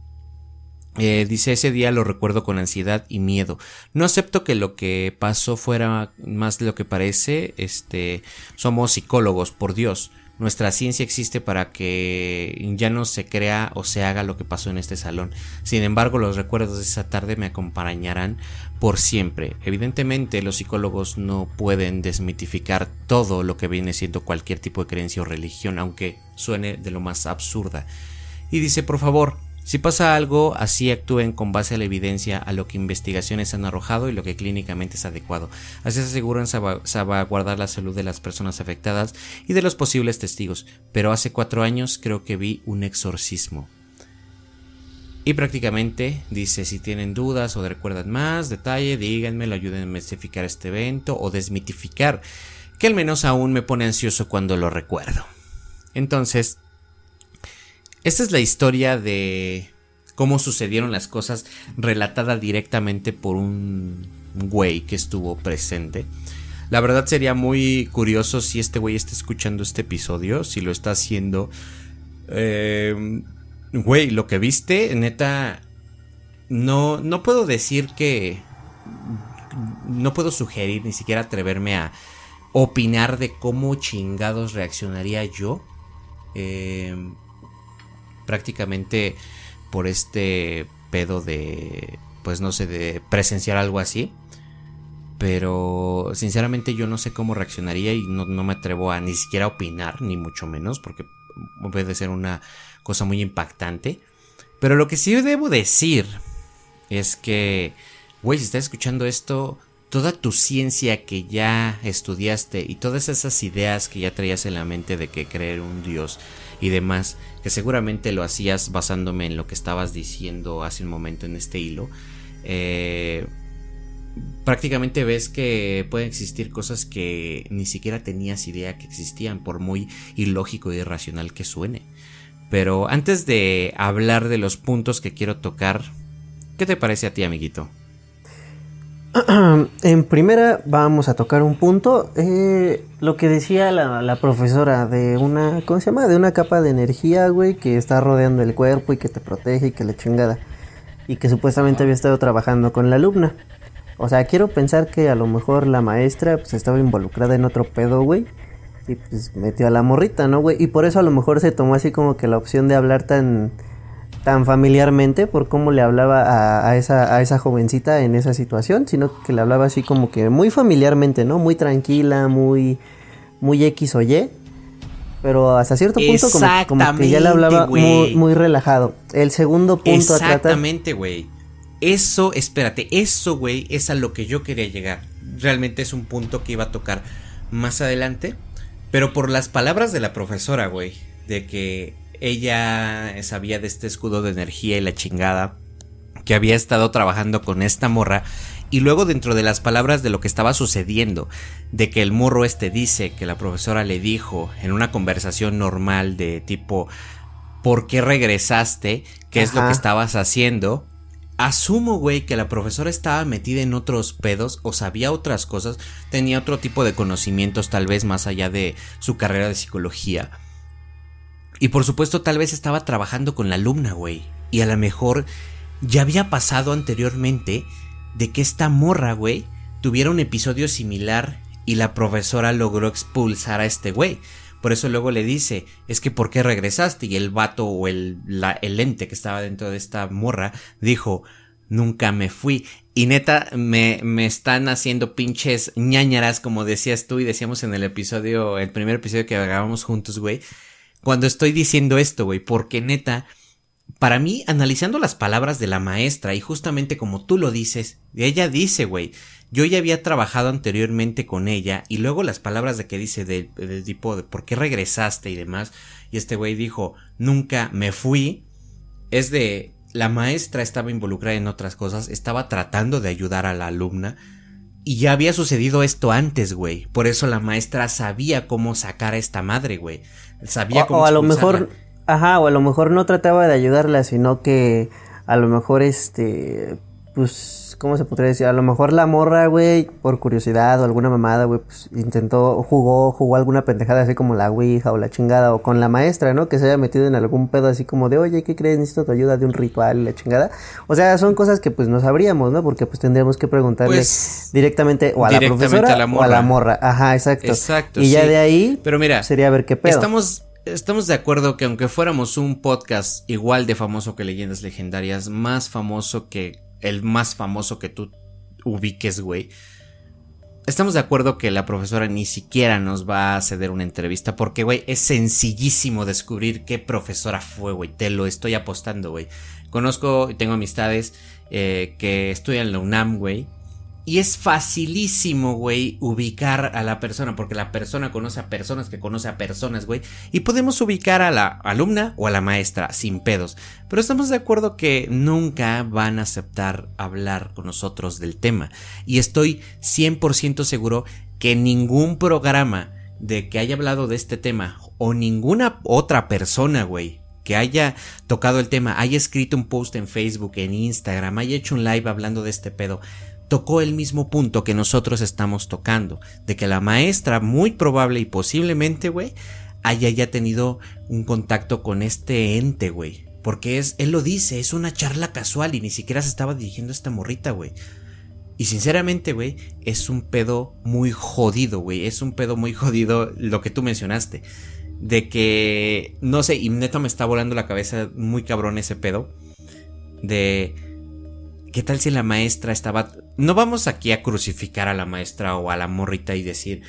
S1: Eh, dice ese día lo recuerdo con ansiedad y miedo. No acepto que lo que pasó fuera más de lo que parece. Este, somos psicólogos, por Dios. Nuestra ciencia existe para que ya no se crea o se haga lo que pasó en este salón. Sin embargo, los recuerdos de esa tarde me acompañarán por siempre. Evidentemente, los psicólogos no pueden desmitificar todo lo que viene siendo cualquier tipo de creencia o religión, aunque suene de lo más absurda. Y dice, por favor, si pasa algo, así actúen con base a la evidencia, a lo que investigaciones han arrojado y lo que clínicamente es adecuado. Así se aseguran salvaguardar la salud de las personas afectadas y de los posibles testigos. Pero hace cuatro años creo que vi un exorcismo. Y prácticamente dice si tienen dudas o recuerdan más detalle, díganme, lo ayuden a mitificar este evento o desmitificar, que al menos aún me pone ansioso cuando lo recuerdo. Entonces, esta es la historia de cómo sucedieron las cosas relatada directamente por un güey que estuvo presente. La verdad sería muy curioso si este güey está escuchando este episodio, si lo está haciendo. Eh, güey, lo que viste, neta, no, no puedo decir que... No puedo sugerir, ni siquiera atreverme a opinar de cómo chingados reaccionaría yo. Eh, prácticamente por este pedo de, pues no sé, de presenciar algo así. Pero sinceramente yo no sé cómo reaccionaría y no, me atrevo a ni siquiera opinar, ni mucho menos, porque puede ser una cosa muy impactante. Pero lo que sí debo decir es que, güey, si estás escuchando esto, toda tu ciencia que ya estudiaste y todas esas ideas que ya traías en la mente de que creer un Dios y demás, que seguramente lo hacías basándome en lo que estabas diciendo hace un momento en este hilo, eh, prácticamente ves que pueden existir cosas que ni siquiera tenías idea que existían, por muy ilógico y irracional que suene. Pero antes de hablar de los puntos que quiero tocar, ¿qué te parece a ti, amiguito? *clears throat*
S4: En primera vamos a tocar un punto, eh, lo que decía la, profesora de una, ¿cómo se llama? De una capa de energía, güey, que está rodeando el cuerpo y que te protege y que le chingada. Y que supuestamente había estado trabajando con la alumna. O sea, quiero pensar que a lo mejor la maestra pues estaba involucrada en otro pedo, güey. Y pues metió a la morrita, ¿no, güey? Y por eso a lo mejor se tomó así como que la opción de hablar tan tan familiarmente por cómo le hablaba a, esa, a esa jovencita en esa situación, sino que le hablaba así como que muy familiarmente, ¿no? Muy tranquila, muy, muy X o Y. Pero hasta cierto punto como, que ya le hablaba muy, muy, relajado. El segundo punto
S1: a tratar... Exactamente, güey. Eso, espérate, eso, güey, es a lo que yo quería llegar. Realmente es un punto que iba a tocar más adelante. Pero por las palabras de la profesora, güey, de que ella sabía de este escudo de energía y la chingada, que había estado trabajando con esta morra, y luego dentro de las palabras de lo que estaba sucediendo, de que el morro este dice que la profesora le dijo en una conversación normal de tipo, ¿por qué regresaste? ¿Qué es lo que estabas haciendo? Asumo, güey, que la profesora estaba metida en otros pedos o sabía otras cosas, tenía otro tipo de conocimientos tal vez más allá de su carrera de psicología. Y por supuesto tal vez estaba trabajando con la alumna, güey. Y a lo mejor ya había pasado anteriormente de que esta morra, güey, tuviera un episodio similar y la profesora logró expulsar a este güey. Por eso luego le dice, es que ¿por qué regresaste? Y el vato o el, la, el ente que estaba dentro de esta morra dijo, nunca me fui. Y neta, me, me están haciendo pinches ñañaras, como decías tú y decíamos en el episodio, el primer episodio que grabamos juntos, güey cuando estoy diciendo esto, güey, porque neta, para mí, analizando las palabras de la maestra y justamente como tú lo dices, ella dice, güey, yo ya había trabajado anteriormente con ella y luego las palabras de que dice del de tipo de por qué regresaste y demás, y este güey dijo, nunca me fui, es de la maestra estaba involucrada en otras cosas, estaba tratando de ayudar a la alumna, y ya había sucedido esto antes, güey. Por eso la maestra sabía cómo sacar a esta madre, güey. Sabía cómo
S4: O a lo mejor, ajá, o a lo mejor no trataba de ayudarla, sino que a lo mejor este, pues ¿cómo se podría decir? A lo mejor la morra, güey, por curiosidad o alguna mamada, güey, pues intentó, jugó, jugó alguna pendejada así como la ouija o la chingada o con la maestra, ¿no? Que se haya metido en algún pedo así como de, oye, ¿qué crees? Necesito tu ayuda de un ritual y la chingada. O sea, son cosas que pues no sabríamos, ¿no? Porque pues tendríamos que preguntarle pues, directamente o a la profesora o a la morra. Ajá, exacto. Exacto. Y ya de ahí
S1: Pero mira,
S4: sería ver qué pedo.
S1: Estamos Estamos de acuerdo que aunque fuéramos un podcast igual de famoso que Leyendas Legendarias, más famoso que el más famoso que tú ubiques, güey. Estamos de acuerdo que la profesora ni siquiera nos va a ceder una entrevista porque, güey, es sencillísimo descubrir qué profesora fue, güey. Te lo estoy apostando, güey. Conozco y tengo amistades eh, que estudian en la UNAM, güey. Y es facilísimo, güey, ubicar a la persona, porque la persona conoce a personas que conoce a personas, güey. Y podemos ubicar a la alumna o a la maestra sin pedos. Pero estamos de acuerdo que nunca van a aceptar hablar con nosotros del tema. Y estoy 100% seguro que ningún programa de que haya hablado de este tema o ninguna otra persona, güey, que haya tocado el tema, haya escrito un post en Facebook, en Instagram, haya hecho un live hablando de este pedo, tocó el mismo punto que nosotros estamos tocando, de que la maestra muy probable y posiblemente, güey, haya ya tenido un contacto con este ente, güey. Porque es, él lo dice, es una charla casual y ni siquiera se estaba dirigiendo a esta morrita, güey. Y sinceramente, güey, es un pedo muy jodido, güey. Es un pedo muy jodido lo que tú mencionaste. De que, no sé, y neta me está volando la cabeza muy cabrón ese pedo. De ¿Qué tal si la maestra estaba... No vamos aquí a crucificar a la maestra o a la morrita y decir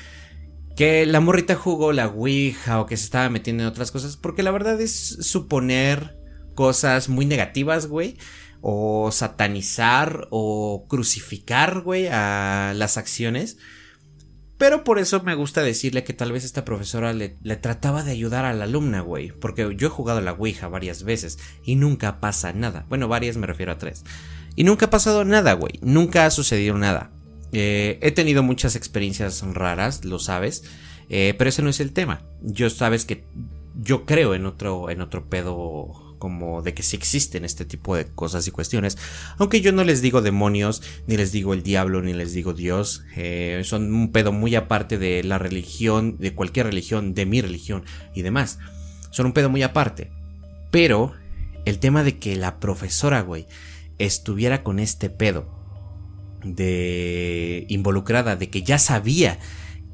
S1: que la morrita jugó la Ouija o que se estaba metiendo en otras cosas, porque la verdad es suponer cosas muy negativas, güey, o satanizar o crucificar, güey, a las acciones. Pero por eso me gusta decirle que tal vez esta profesora le, trataba de ayudar a la alumna, güey. Porque yo he jugado la Ouija varias veces y nunca pasa nada. Bueno, varias me refiero a tres. Y nunca ha pasado nada, güey. Nunca ha sucedido nada. Eh, he tenido muchas experiencias raras, lo sabes. Eh, pero ese no es el tema. Yo sabes que yo creo en otro, en otro pedo como de que sí existen este tipo de cosas y cuestiones. Aunque yo no les digo demonios, ni les digo el diablo, ni les digo Dios. Eh, son un pedo muy aparte de la religión, de cualquier religión, de mi religión y demás. Son un pedo muy aparte. Pero el tema de que la profesora, güey, estuviera con este pedo. de involucrada, de que ya sabía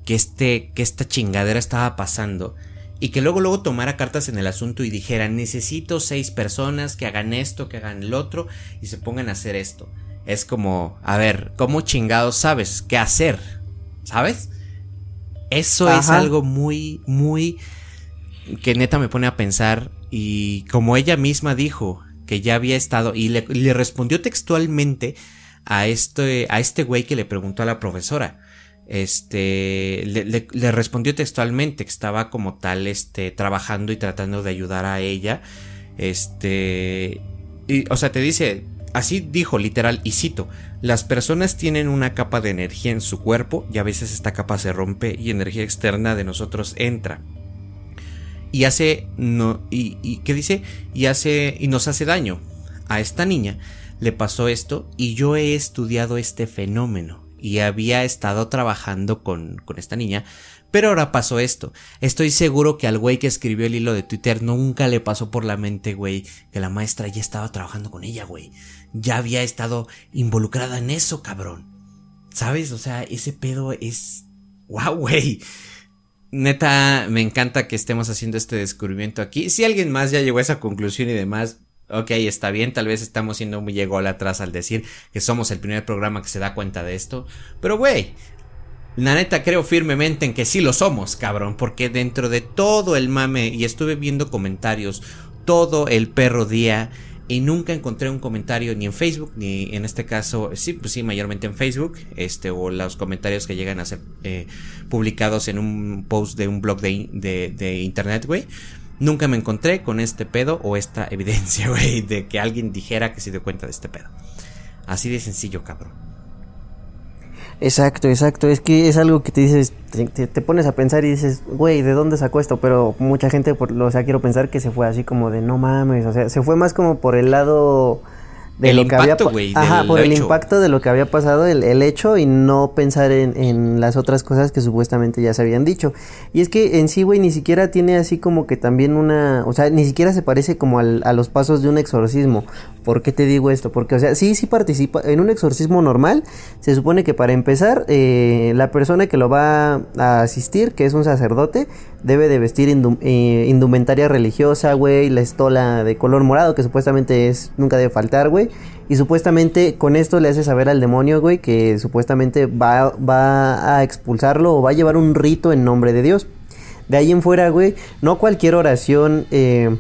S1: que este, que esta chingadera estaba pasando y que luego luego tomara cartas en el asunto y dijera necesito seis personas que hagan esto, que hagan el otro y se pongan a hacer esto. Es como, a ver, ¿cómo chingados sabes qué hacer? ¿Sabes? Eso es algo muy, muy que neta me pone a pensar y como ella misma dijo que ya había estado y le, respondió textualmente a este, a este güey que le preguntó a la profesora. Este le, respondió textualmente que estaba como tal este trabajando y tratando de ayudar a ella. Este y, o sea te dice así dijo literal y cito las personas tienen una capa de energía en su cuerpo y a veces esta capa se rompe y energía externa de nosotros entra y hace no y, qué dice y hace y nos hace daño a esta niña le pasó esto y yo he estudiado este fenómeno y había estado trabajando con, con esta niña, pero ahora pasó esto. Estoy seguro que al güey que escribió el hilo de Twitter nunca le pasó por la mente, güey, que la maestra ya estaba trabajando con ella, güey. Ya había estado involucrada en eso, cabrón. ¿Sabes? O sea, ese pedo es... ¡Wow, güey! Neta, me encanta que estemos haciendo este descubrimiento aquí. Si alguien más ya llegó a esa conclusión y demás, ok, está bien, tal vez estamos siendo muy atrás al decir que somos el primer programa que se da cuenta de esto. Pero, güey, la neta creo firmemente en que sí lo somos, cabrón, porque dentro de todo el mame, y estuve viendo comentarios todo el perro día, y nunca encontré un comentario ni en Facebook, ni en este caso, sí, pues sí, mayormente en Facebook, este, o los comentarios que llegan a ser eh, publicados en un post de un blog de, de, de internet, güey. Nunca me encontré con este pedo o esta *laughs* evidencia, güey, de que alguien dijera que se dio cuenta de este pedo. Así de sencillo, cabrón.
S4: Exacto, exacto. Es que es algo que te dices, te, pones a pensar y dices, güey, ¿de dónde sacó esto? Pero mucha gente, por, o sea, quiero pensar que se fue así como de no mames. O sea, se fue más como por el lado de lo impacto, que había Ajá, por el impacto de lo que había pasado, el, el hecho y no pensar en, en, las otras cosas que supuestamente ya se habían dicho. Y es que en sí, güey, ni siquiera tiene así como que también una, o sea, ni siquiera se parece como al, a los pasos de un exorcismo. ¿Por qué te digo esto? Porque, o sea, sí, sí participa en un exorcismo normal. Se supone que para empezar, eh, la persona que lo va a asistir, que es un sacerdote, debe de vestir eh, indumentaria religiosa, güey, la estola de color morado, que supuestamente es, nunca debe faltar, güey. Y supuestamente con esto le hace saber al demonio, güey, que supuestamente va, va a expulsarlo o va a llevar un rito en nombre de Dios. De ahí en fuera, güey, no cualquier oración eh,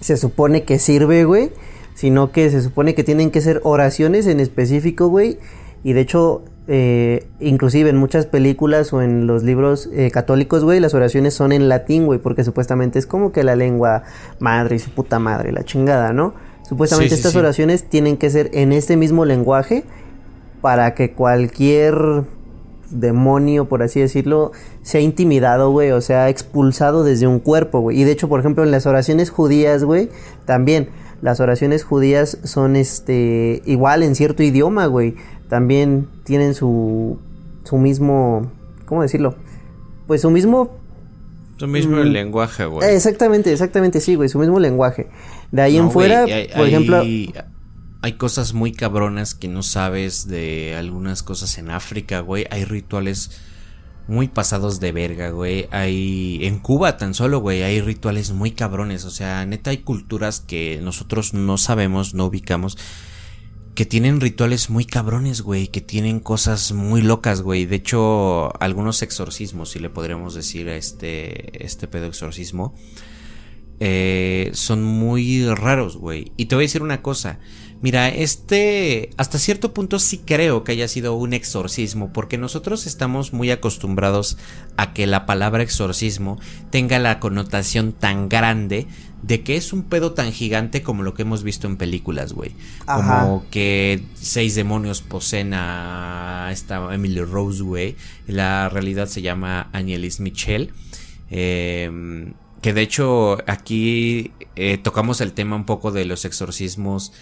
S4: se supone que sirve, güey sino que se supone que tienen que ser oraciones en específico, güey. Y de hecho, eh, inclusive en muchas películas o en los libros eh, católicos, güey, las oraciones son en latín, güey, porque supuestamente es como que la lengua madre y su puta madre, la chingada, ¿no? Supuestamente estas oraciones tienen que ser en este mismo lenguaje para que cualquier demonio, por así decirlo, sea intimidado, güey, o sea, expulsado desde un cuerpo, güey. Y de hecho, por ejemplo, en las oraciones judías, güey, también las oraciones judías son este igual en cierto idioma, güey. También tienen su su mismo ¿cómo decirlo? Pues su mismo
S1: su mismo mm, lenguaje, güey.
S4: Exactamente, exactamente, sí, güey, su mismo lenguaje. De ahí en fuera, por ejemplo,
S1: hay cosas muy cabronas que no sabes de algunas cosas en África, güey. Hay rituales muy pasados de verga, güey. Hay en Cuba tan solo, güey, hay rituales muy cabrones, o sea, neta hay culturas que nosotros no sabemos, no ubicamos que tienen rituales muy cabrones, güey, que tienen cosas muy locas, güey. De hecho, algunos exorcismos, si le podríamos decir a este este pedo exorcismo, eh, son muy raros, güey. Y te voy a decir una cosa, Mira, este, hasta cierto punto sí creo que haya sido un exorcismo, porque nosotros estamos muy acostumbrados a que la palabra exorcismo tenga la connotación tan grande de que es un pedo tan gigante como lo que hemos visto en películas, güey. Como que seis demonios poseen a esta Emily Rose, güey. La realidad se llama Anielis Michel. Em, que de hecho aquí eh, tocamos el tema un poco de los exorcismos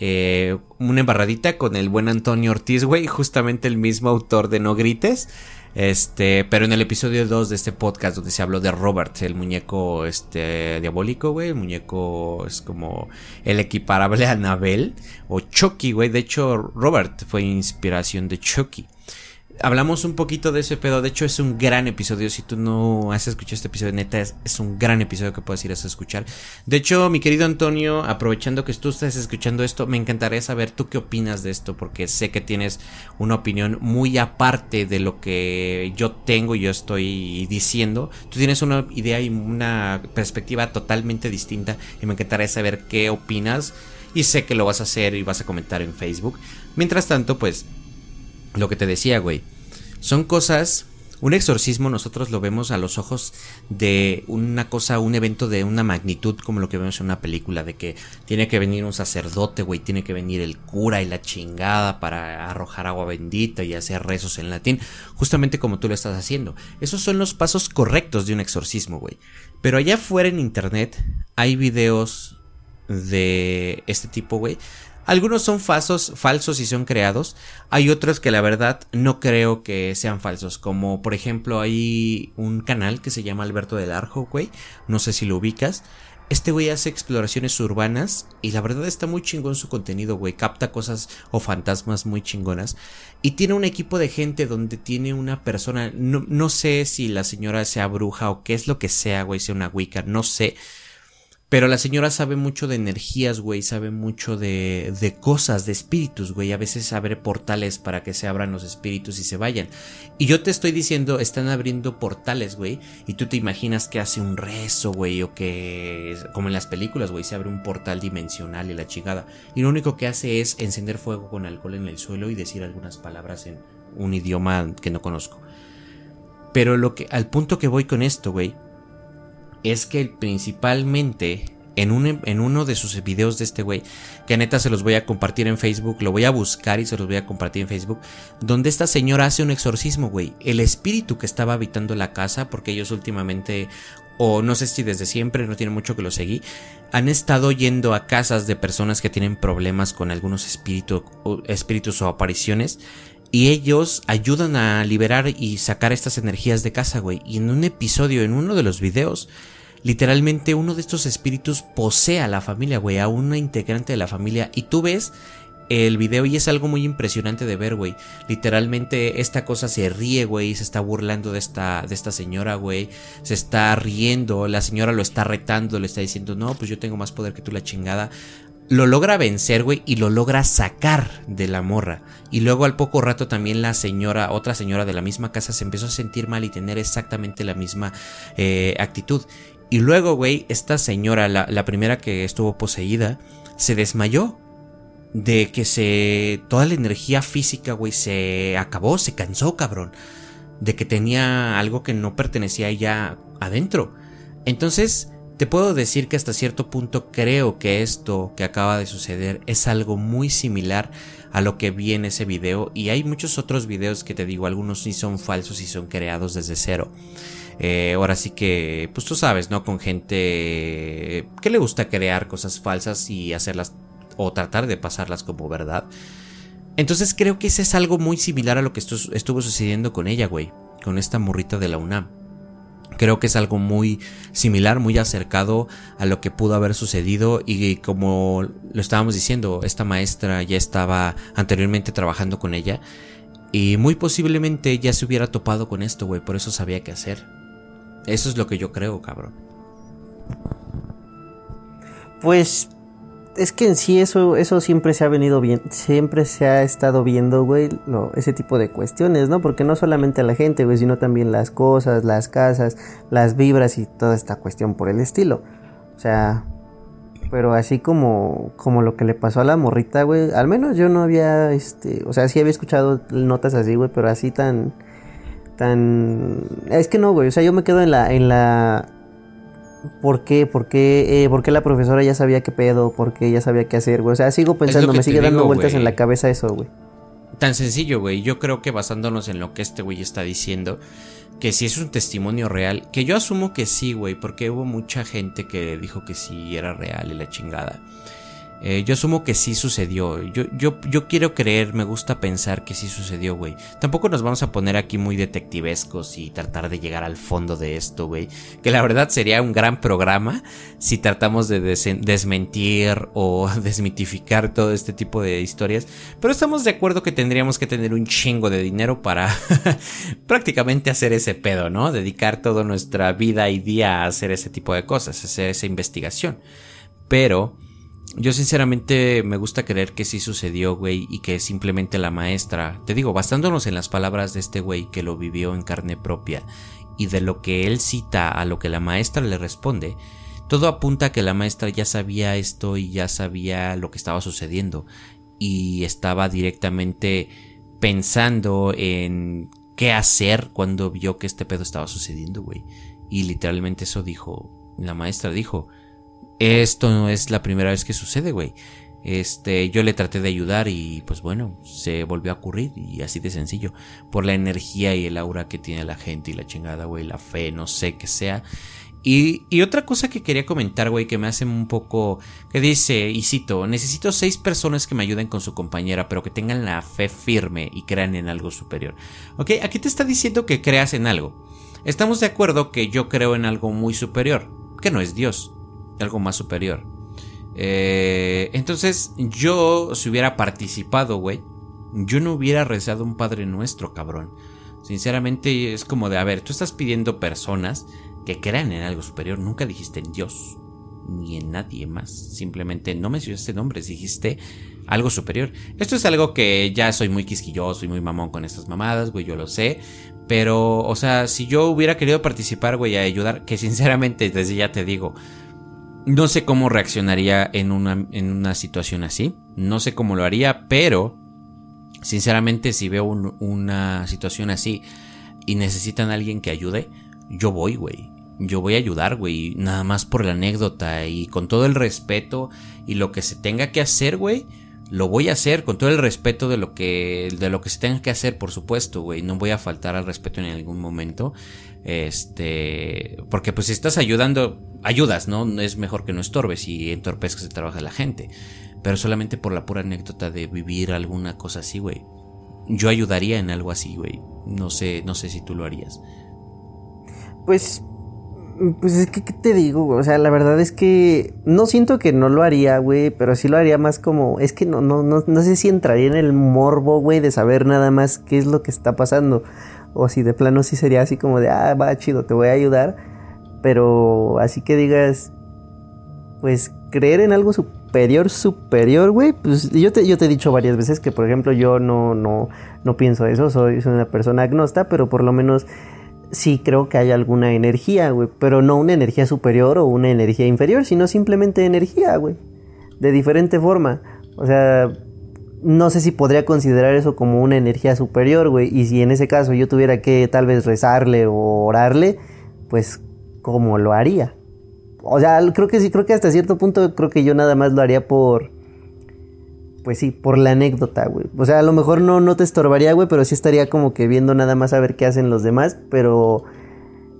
S1: eh, una embarradita con el buen Antonio Ortiz, güey, justamente el mismo autor de No Grites. Este, pero en el episodio 2 de este podcast donde se habló de Robert, el muñeco este diabólico, güey, el muñeco es como el equiparable a Anabel o Chucky, güey, de hecho Robert fue inspiración de Chucky hablamos un poquito de ese pedo. De hecho, es un gran episodio. Si tú no has escuchado este episodio, neta, es, un gran episodio que puedes ir a escuchar. De hecho, mi querido Antonio, aprovechando que tú estás escuchando esto, me encantaría saber tú qué opinas de esto, porque sé que tienes una opinión muy aparte de lo que yo tengo y yo estoy diciendo. Tú tienes una idea y una perspectiva totalmente distinta y me encantaría saber qué opinas. Y sé que lo vas a hacer y vas a comentar en Facebook. Mientras tanto, pues lo que te decía, güey. Son cosas. Un exorcismo nosotros lo vemos a los ojos de una cosa, un evento de una magnitud como lo que vemos en una película, de que tiene que venir un sacerdote, güey, tiene que venir el cura y la chingada para arrojar agua bendita y hacer rezos en latín, justamente como tú lo estás haciendo. Esos son los pasos correctos de un exorcismo, güey. Pero allá afuera en internet hay videos de este tipo, güey, algunos son falsos, falsos y son creados. Hay otros que la verdad no creo que sean falsos. Como por ejemplo hay un canal que se llama Alberto del Arjo, güey. No sé si lo ubicas. Este güey hace exploraciones urbanas y la verdad está muy chingón su contenido, güey. Capta cosas o fantasmas muy chingonas. Y tiene un equipo de gente donde tiene una persona, no, no sé si la señora sea bruja o qué es lo que sea, güey, sea una Wicca, no sé. Pero la señora sabe mucho de energías, güey, sabe mucho de, de cosas, de espíritus, güey. A veces abre portales para que se abran los espíritus y se vayan. Y yo te estoy diciendo, están abriendo portales, güey. Y tú te imaginas que hace un rezo, güey, o que, como en las películas, güey, se abre un portal dimensional y la chingada. Y lo único que hace es encender fuego con alcohol en el suelo y decir algunas palabras en un idioma que no conozco. Pero lo que, al punto que voy con esto, güey, es que principalmente en, un, en uno de sus videos de este güey, que neta se los voy a compartir en Facebook, lo voy a buscar y se los voy a compartir en Facebook, donde esta señora hace un exorcismo, güey. El espíritu que estaba habitando la casa, porque ellos últimamente, o no sé si desde siempre, no tiene mucho que lo seguí, han estado yendo a casas de personas que tienen problemas con algunos espíritu, espíritus o apariciones. Y ellos ayudan a liberar y sacar estas energías de casa, güey. Y en un episodio, en uno de los videos, literalmente uno de estos espíritus posee a la familia, güey, a una integrante de la familia. Y tú ves el video y es algo muy impresionante de ver, güey. Literalmente esta cosa se ríe, güey, se está burlando de esta, de esta señora, güey. Se está riendo, la señora lo está retando, le está diciendo, no, pues yo tengo más poder que tú la chingada lo logra vencer, güey, y lo logra sacar de la morra. Y luego al poco rato también la señora, otra señora de la misma casa, se empezó a sentir mal y tener exactamente la misma eh, actitud. Y luego, güey, esta señora, la, primera que estuvo poseída, se desmayó. De que se. Toda la energía física, güey, se acabó, se cansó, cabrón. De que tenía algo que no pertenecía a ella adentro. Entonces, te puedo decir que hasta cierto punto creo que esto que acaba de suceder es algo muy similar a lo que vi en ese video y hay muchos otros videos que te digo, algunos sí son falsos y son creados desde cero. Eh, ahora sí que, pues tú sabes, ¿no? Con gente que le gusta crear cosas falsas y hacerlas o tratar de pasarlas como verdad. Entonces creo que ese es algo muy similar a lo que estuvo sucediendo con ella, güey. Con esta morrita de la UNAM. Creo que es algo muy similar, muy acercado a lo que pudo haber sucedido y como lo estábamos diciendo, esta maestra ya estaba anteriormente trabajando con ella y muy posiblemente ya se hubiera topado con esto, güey, por eso sabía qué hacer. Eso es lo que yo creo, cabrón.
S4: Pues es que en sí eso, eso siempre se ha venido bien, siempre se ha estado viendo, güey, ese tipo de cuestiones, ¿no? Porque no solamente la gente, güey, sino también las cosas, las casas, las vibras y toda esta cuestión por el estilo. O sea, pero así como, como lo que le pasó a la morrita, güey, al menos yo no había, este, o sea, sí había escuchado notas así, güey, pero así tan, tan, es que no, güey, o sea, yo me quedo en la, en la, ¿Por qué? ¿Por qué, eh, ¿Por qué la profesora ya sabía qué pedo? ¿Por qué ya sabía qué hacer, güey? O sea, sigo pensando, me sigue dando vueltas en la cabeza eso, güey.
S1: Tan sencillo, güey. Yo creo que basándonos en lo que este güey está diciendo, que si es un testimonio real, que yo asumo que sí, güey, porque hubo mucha gente que dijo que sí era real y la chingada. Eh, yo asumo que sí sucedió. Yo, yo, yo quiero creer, me gusta pensar que sí sucedió, güey. Tampoco nos vamos a poner aquí muy detectivescos y tratar de llegar al fondo de esto, güey. Que la verdad sería un gran programa si tratamos de desmentir o *laughs* desmitificar todo este tipo de historias. Pero estamos de acuerdo que tendríamos que tener un chingo de dinero para *laughs* prácticamente hacer ese pedo, ¿no? Dedicar toda nuestra vida y día a hacer ese tipo de cosas, hacer esa investigación. Pero yo sinceramente me gusta creer que sí sucedió, güey, y que simplemente la maestra, te digo, bastándonos en las palabras de este güey que lo vivió en carne propia y de lo que él cita a lo que la maestra le responde, todo apunta a que la maestra ya sabía esto y ya sabía lo que estaba sucediendo y estaba directamente pensando en qué hacer cuando vio que este pedo estaba sucediendo, güey. Y literalmente eso dijo, la maestra dijo, esto no es la primera vez que sucede, güey. Este, yo le traté de ayudar y pues bueno, se volvió a ocurrir y así de sencillo. Por la energía y el aura que tiene la gente y la chingada, güey, la fe, no sé qué sea. Y, y, otra cosa que quería comentar, güey, que me hace un poco... que dice, y cito, necesito seis personas que me ayuden con su compañera, pero que tengan la fe firme y crean en algo superior. Ok, aquí te está diciendo que creas en algo. Estamos de acuerdo que yo creo en algo muy superior, que no es Dios algo más superior. Eh, entonces, yo, si hubiera participado, güey, yo no hubiera rezado un Padre Nuestro, cabrón. Sinceramente, es como de, a ver, tú estás pidiendo personas que crean en algo superior. Nunca dijiste en Dios, ni en nadie más. Simplemente no mencionaste nombres, dijiste algo superior. Esto es algo que ya soy muy quisquilloso y muy mamón con estas mamadas, güey, yo lo sé. Pero, o sea, si yo hubiera querido participar, güey, a ayudar, que sinceramente desde ya te digo, no sé cómo reaccionaría en una, en una situación así. No sé cómo lo haría, pero sinceramente si veo una situación así y necesitan a alguien que ayude, yo voy, güey. Yo voy a ayudar, güey. Nada más por la anécdota y con todo el respeto y lo que se tenga que hacer, güey. Lo voy a hacer con todo el respeto de lo que de lo que se tenga que hacer, por supuesto, güey. No voy a faltar al respeto en algún momento. Este, porque pues si estás ayudando, ayudas, ¿no? Es mejor que no estorbes y entorpezcas el trabajo de la gente. Pero solamente por la pura anécdota de vivir alguna cosa así, güey. Yo ayudaría en algo así, güey. No sé, no sé si tú lo harías.
S4: Pues pues es que, ¿qué te digo? O sea, la verdad es que no siento que no lo haría, güey, pero sí lo haría más como, es que no, no, no, no sé si entraría en el morbo, güey, de saber nada más qué es lo que está pasando. O si de plano sí sería así como de, ah, va chido, te voy a ayudar. Pero así que digas, pues creer en algo superior, superior, güey. Pues yo te, yo te he dicho varias veces que, por ejemplo, yo no, no, no pienso eso. Soy, soy una persona agnosta, pero por lo menos sí creo que hay alguna energía, güey. Pero no una energía superior o una energía inferior, sino simplemente energía, güey. De diferente forma. O sea, no sé si podría considerar eso como una energía superior, güey. Y si en ese caso yo tuviera que tal vez rezarle o orarle, pues, ¿cómo lo haría? O sea, creo que sí, creo que hasta cierto punto creo que yo nada más lo haría por... Pues sí, por la anécdota, güey. O sea, a lo mejor no, no te estorbaría, güey, pero sí estaría como que viendo nada más a ver qué hacen los demás, pero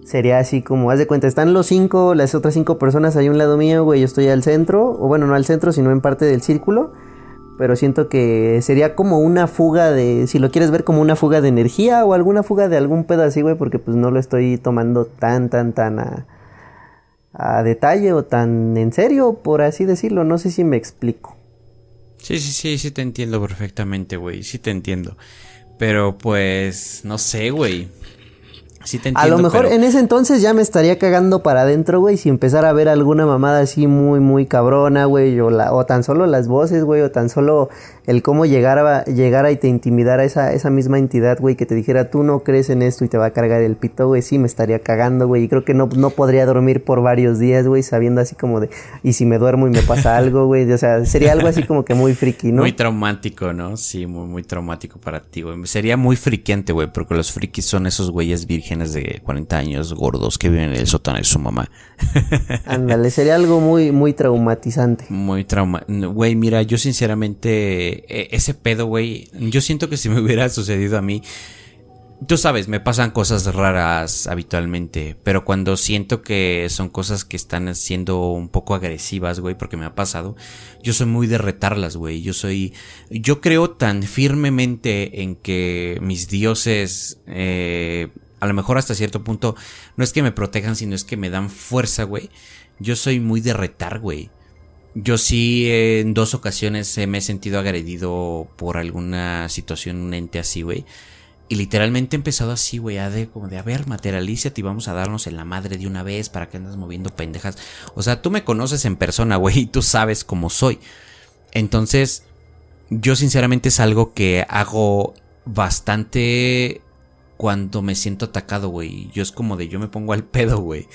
S4: sería así como, haz de cuenta, están los cinco, las otras cinco personas ahí a un lado mío, güey, yo estoy al centro, o bueno, no al centro, sino en parte del círculo pero siento que sería como una fuga de, si lo quieres ver como una fuga de energía o alguna fuga de algún pedo así, güey, porque pues no lo estoy tomando tan, tan, tan a, a detalle o tan en serio, por así decirlo, no sé si me explico.
S1: Sí, sí, sí, sí te entiendo perfectamente, güey, sí te entiendo. Pero pues, no sé, güey
S4: a lo mejor en ese entonces ya me estaría cagando para adentro, güey, si empezara a ver alguna mamada así muy, muy cabrona, güey, o, la, o tan solo las voces, güey, o tan solo el cómo llegara, llegara y te intimidara esa, esa misma entidad, güey, que te dijera, tú no crees en esto y te va a cargar el pito, güey, sí me estaría cagando, güey, y creo que no, no podría dormir por varios días, güey, sabiendo así como de, y si me duermo y me pasa algo, güey, o sea, sería algo así como que muy friki, ¿no?
S1: Muy traumático, ¿no? Sí, muy, muy traumático para ti, güey. Sería muy friqueante, güey, porque los frikis son esos güeyes de 40 años, gordos, que viven en el sótano de su mamá. *laughs*
S4: Ándale, sería algo muy, muy traumatizante.
S1: Muy trauma. Güey, mira, yo sinceramente e, ese pedo, güey, yo siento que si me *laughs* hubiera sucedido a mí, Tú sabes, me pasan cosas raras habitualmente, pero cuando siento que son cosas que están siendo un poco agresivas, güey, porque me ha pasado, yo soy muy de retarlas, güey. Yo soy, yo creo tan firmemente en que mis dioses, eh, a lo mejor hasta cierto punto, no es que me protejan, sino es que me dan fuerza, güey. Yo soy muy de retar, güey. Yo sí en dos ocasiones me he sentido agredido por alguna situación, un ente así, güey. Y literalmente he empezado así, güey, a de como de, a ver, materialízate y vamos a darnos en la madre de una vez para que andas moviendo pendejas. O sea, tú me conoces en persona, güey, y tú sabes cómo soy. Entonces, yo sinceramente es algo que hago bastante cuando me siento atacado, güey. Yo es como de, yo me pongo al pedo, güey.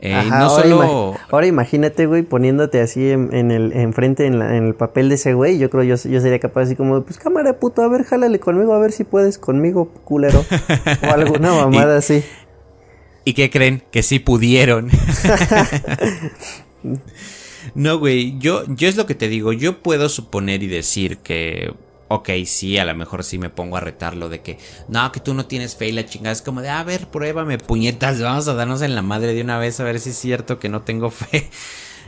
S4: Eh, no ahora, solo... ahora imagínate, güey, poniéndote así en, el enfrente en, en, el papel de ese güey. Yo creo yo, yo sería capaz así como, pues cámara puto, a ver, jálale conmigo, a ver si puedes conmigo, culero. o alguna *laughs* mamada así.
S1: ¿Y qué creen? Que sí pudieron. *laughs* no, güey, yo, yo es lo que te digo. Yo puedo suponer y decir que ok, sí, a lo mejor sí me pongo a retarlo de que, no, que tú no tienes fe y la chingada es como de, a ver, pruébame, puñetas, vamos a darnos en la madre de una vez a ver si es cierto que no tengo fe. *laughs*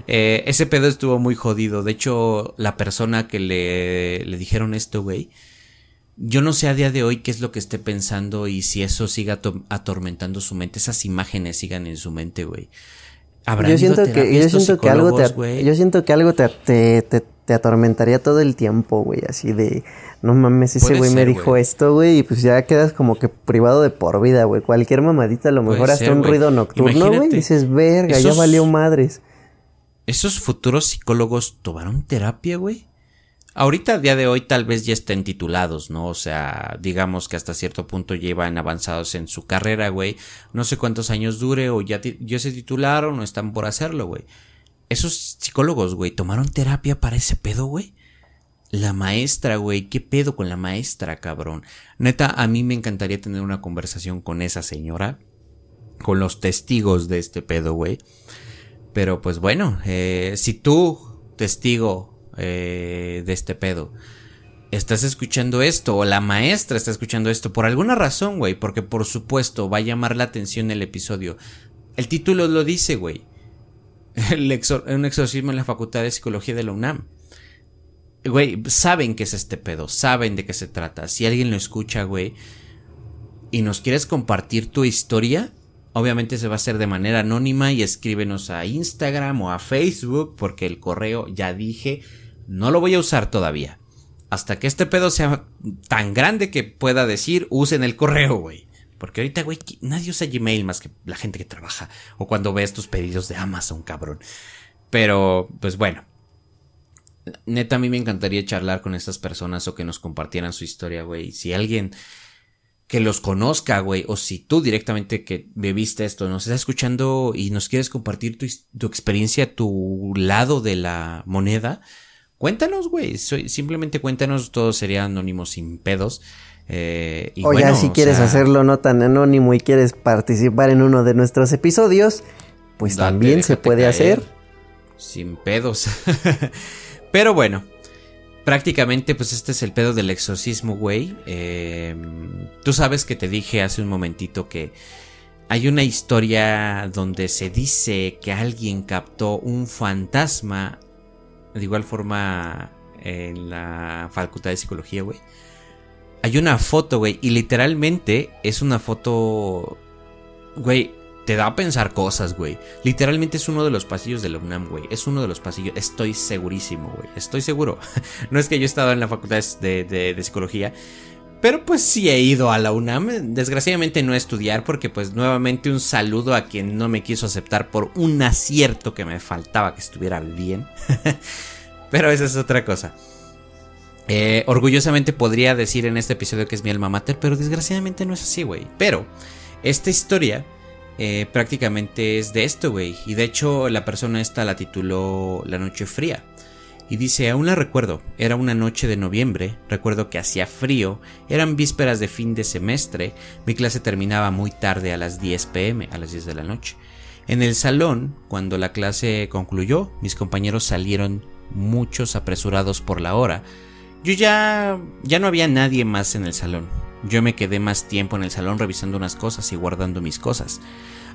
S1: Eh, ese pedo estuvo muy jodido. De hecho, la persona que le, le dijeron esto, güey, yo no sé a día de hoy qué es lo que esté pensando y si eso siga atormentando su mente, esas imágenes sigan en su mente, güey.
S4: Yo siento que, yo siento que algo te, yo siento que algo te, te te atormentaría todo el tiempo, güey, así de, no mames, ese güey me dijo esto, güey, y pues ya quedas como que privado de por vida, güey. Cualquier mamadita, a lo mejor hasta un ruido nocturno, güey, dices, verga, ya valió madres.
S1: ¿Esos futuros psicólogos tomaron terapia, güey? Ahorita, a día de hoy, tal vez ya estén titulados, ¿no? O sea, digamos que hasta cierto punto llevan avanzados en su carrera, güey. No sé cuántos años dure o ya, ya se titularon o están por hacerlo, güey esos psicólogos, güey, tomaron terapia para ese pedo, güey. La maestra, güey, ¿qué pedo con la maestra, cabrón? Neta, a mí me encantaría tener una conversación con esa señora, con los testigos de este pedo, güey. Pero pues bueno, eh, si tú, testigo eh, de este pedo, estás escuchando esto, o la maestra está escuchando esto, por alguna razón, güey, porque por supuesto va a llamar la atención el episodio. El título lo dice, güey un exorcismo en la Facultad de Psicología de la UNAM. Güey, saben que es este pedo, saben de qué se trata. Si alguien lo escucha, güey, y nos quieres compartir tu historia, obviamente se va a hacer de manera anónima y escríbenos a Instagram o a Facebook, porque el correo, ya dije, no lo voy a usar todavía. Hasta que este pedo sea tan grande que pueda decir, usen el correo, güey. Porque ahorita, güey, nadie usa Gmail más que la gente que trabaja. O cuando ves tus pedidos de Amazon, cabrón. Pero, pues bueno. Neta, a mí me encantaría charlar con estas personas o que nos compartieran su historia, güey. Si alguien que los conozca, güey, o si tú directamente que bebiste esto nos estás escuchando y nos quieres compartir tu, tu experiencia, tu lado de la moneda, cuéntanos, güey. Simplemente cuéntanos, todo sería anónimo sin pedos. Eh,
S4: o ya si quieres hacerlo no tan anónimo y quieres participar en uno de nuestros episodios, pues también se puede hacer.
S1: Sin pedos. *laughs* Pero bueno, prácticamente pues este es el pedo del exorcismo, güey. Em, tú sabes que te dije hace un momentito que hay una historia donde se dice que alguien captó un fantasma, de igual forma en la facultad de psicología, güey hay una foto, güey, y literalmente es una foto, güey, te da a pensar cosas, güey. Literalmente es uno de los pasillos de la UNAM, güey. Es uno de los pasillos, estoy segurísimo, güey. Estoy seguro. *laughs* no es que yo he estado en la facultad de, de, psicología. Pero pues sí he ido a la UNAM, desgraciadamente no a estudiar porque pues nuevamente un saludo a quien no me quiso aceptar por un acierto que me faltaba que estuviera bien. *laughs* Pero esa es otra cosa. Eh, orgullosamente podría decir en este episodio que es mi alma mater, pero desgraciadamente no es así, güey. Pero esta historia eh, prácticamente es de esto, güey. Y de hecho la persona esta la tituló La Noche Fría. Y dice, aún la recuerdo, era una noche de noviembre, recuerdo que hacía frío, eran vísperas de fin de semestre, mi clase terminaba muy tarde a las 10 pm, a las 10 de la noche. En el salón, cuando la clase concluyó, mis compañeros salieron muchos apresurados por la hora, yo ya... ya no había nadie más en el salón. Yo me quedé más tiempo en el salón revisando unas cosas y guardando mis cosas.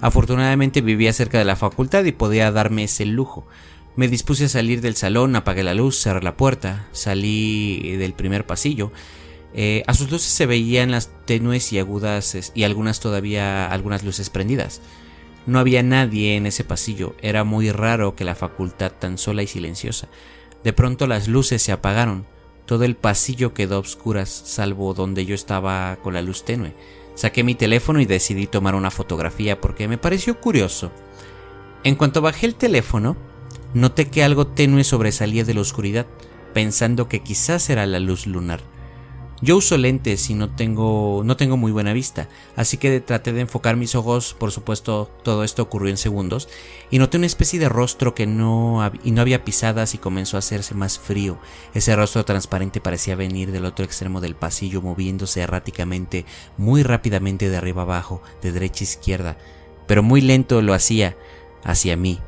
S1: Afortunadamente vivía cerca de la facultad y podía darme ese lujo. Me dispuse a salir del salón, apagué la luz, cerré la puerta, salí del primer pasillo. Eh, a sus luces se veían las tenues y agudas y algunas todavía algunas luces prendidas. No había nadie en ese pasillo, era muy raro que la facultad tan sola y silenciosa. De pronto las luces se apagaron, todo el pasillo quedó a obscuras, salvo donde yo estaba con la luz tenue. Saqué mi teléfono y decidí tomar una fotografía porque me pareció curioso. En cuanto bajé el teléfono, noté que algo tenue sobresalía de la oscuridad, pensando que quizás era la luz lunar. Yo uso lentes y no tengo, no tengo muy buena vista, así que traté de enfocar mis ojos, por supuesto todo esto ocurrió en segundos, y noté una especie de rostro que no, y no había pisadas y comenzó a hacerse más frío. Ese rostro transparente parecía venir del otro extremo del pasillo, moviéndose erráticamente, muy rápidamente de arriba abajo, de derecha a izquierda, pero muy lento lo hacía hacia mí.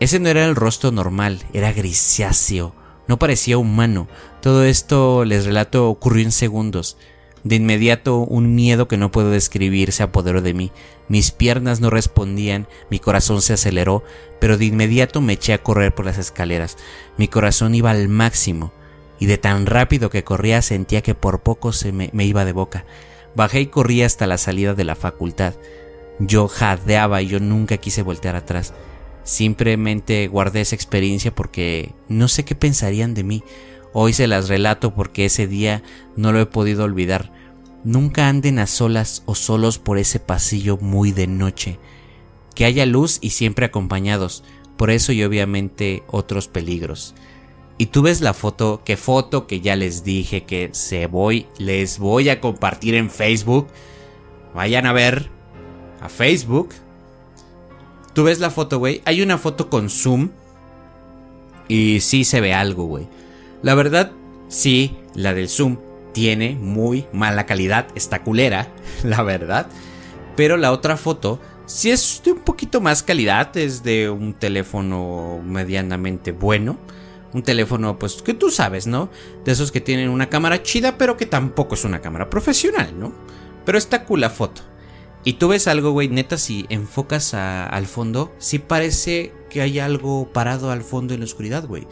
S1: Ese no era el rostro normal, era grisáceo, no parecía humano. Todo esto, les relato, ocurrió en segundos. De inmediato un miedo que no puedo describir se apoderó de mí. Mis piernas no respondían, mi corazón se aceleró, pero de inmediato me eché a correr por las escaleras. Mi corazón iba al máximo, y de tan rápido que corría sentía que por poco se me, iba de boca. Bajé y corrí hasta la salida de la facultad. Yo jadeaba y yo nunca quise voltear atrás. Simplemente guardé esa experiencia porque no sé qué pensarían de mí. Hoy se las relato porque ese día no lo he podido olvidar. Nunca anden a solas o solos por ese pasillo muy de noche. Que haya luz y siempre acompañados. Por eso y obviamente otros peligros. Y tú ves la foto, qué foto que ya les dije que se voy, les voy a compartir en Facebook. Vayan a ver a Facebook Tú ves la foto, güey. Hay una foto con zoom. Y sí se ve algo, güey. La verdad, sí, la del zoom tiene muy mala calidad. Está culera, *laughs* la verdad. Pero la otra foto sí es de un poquito más calidad. Es de un teléfono medianamente bueno. Un teléfono, pues, que tú sabes, ¿no? De esos que tienen una cámara chida, pero que tampoco es una cámara profesional, ¿no? Pero está cool la foto. Y tú ves algo, güey, neta, si enfocas al fondo, sí parece que hay algo parado al fondo en la oscuridad, güey.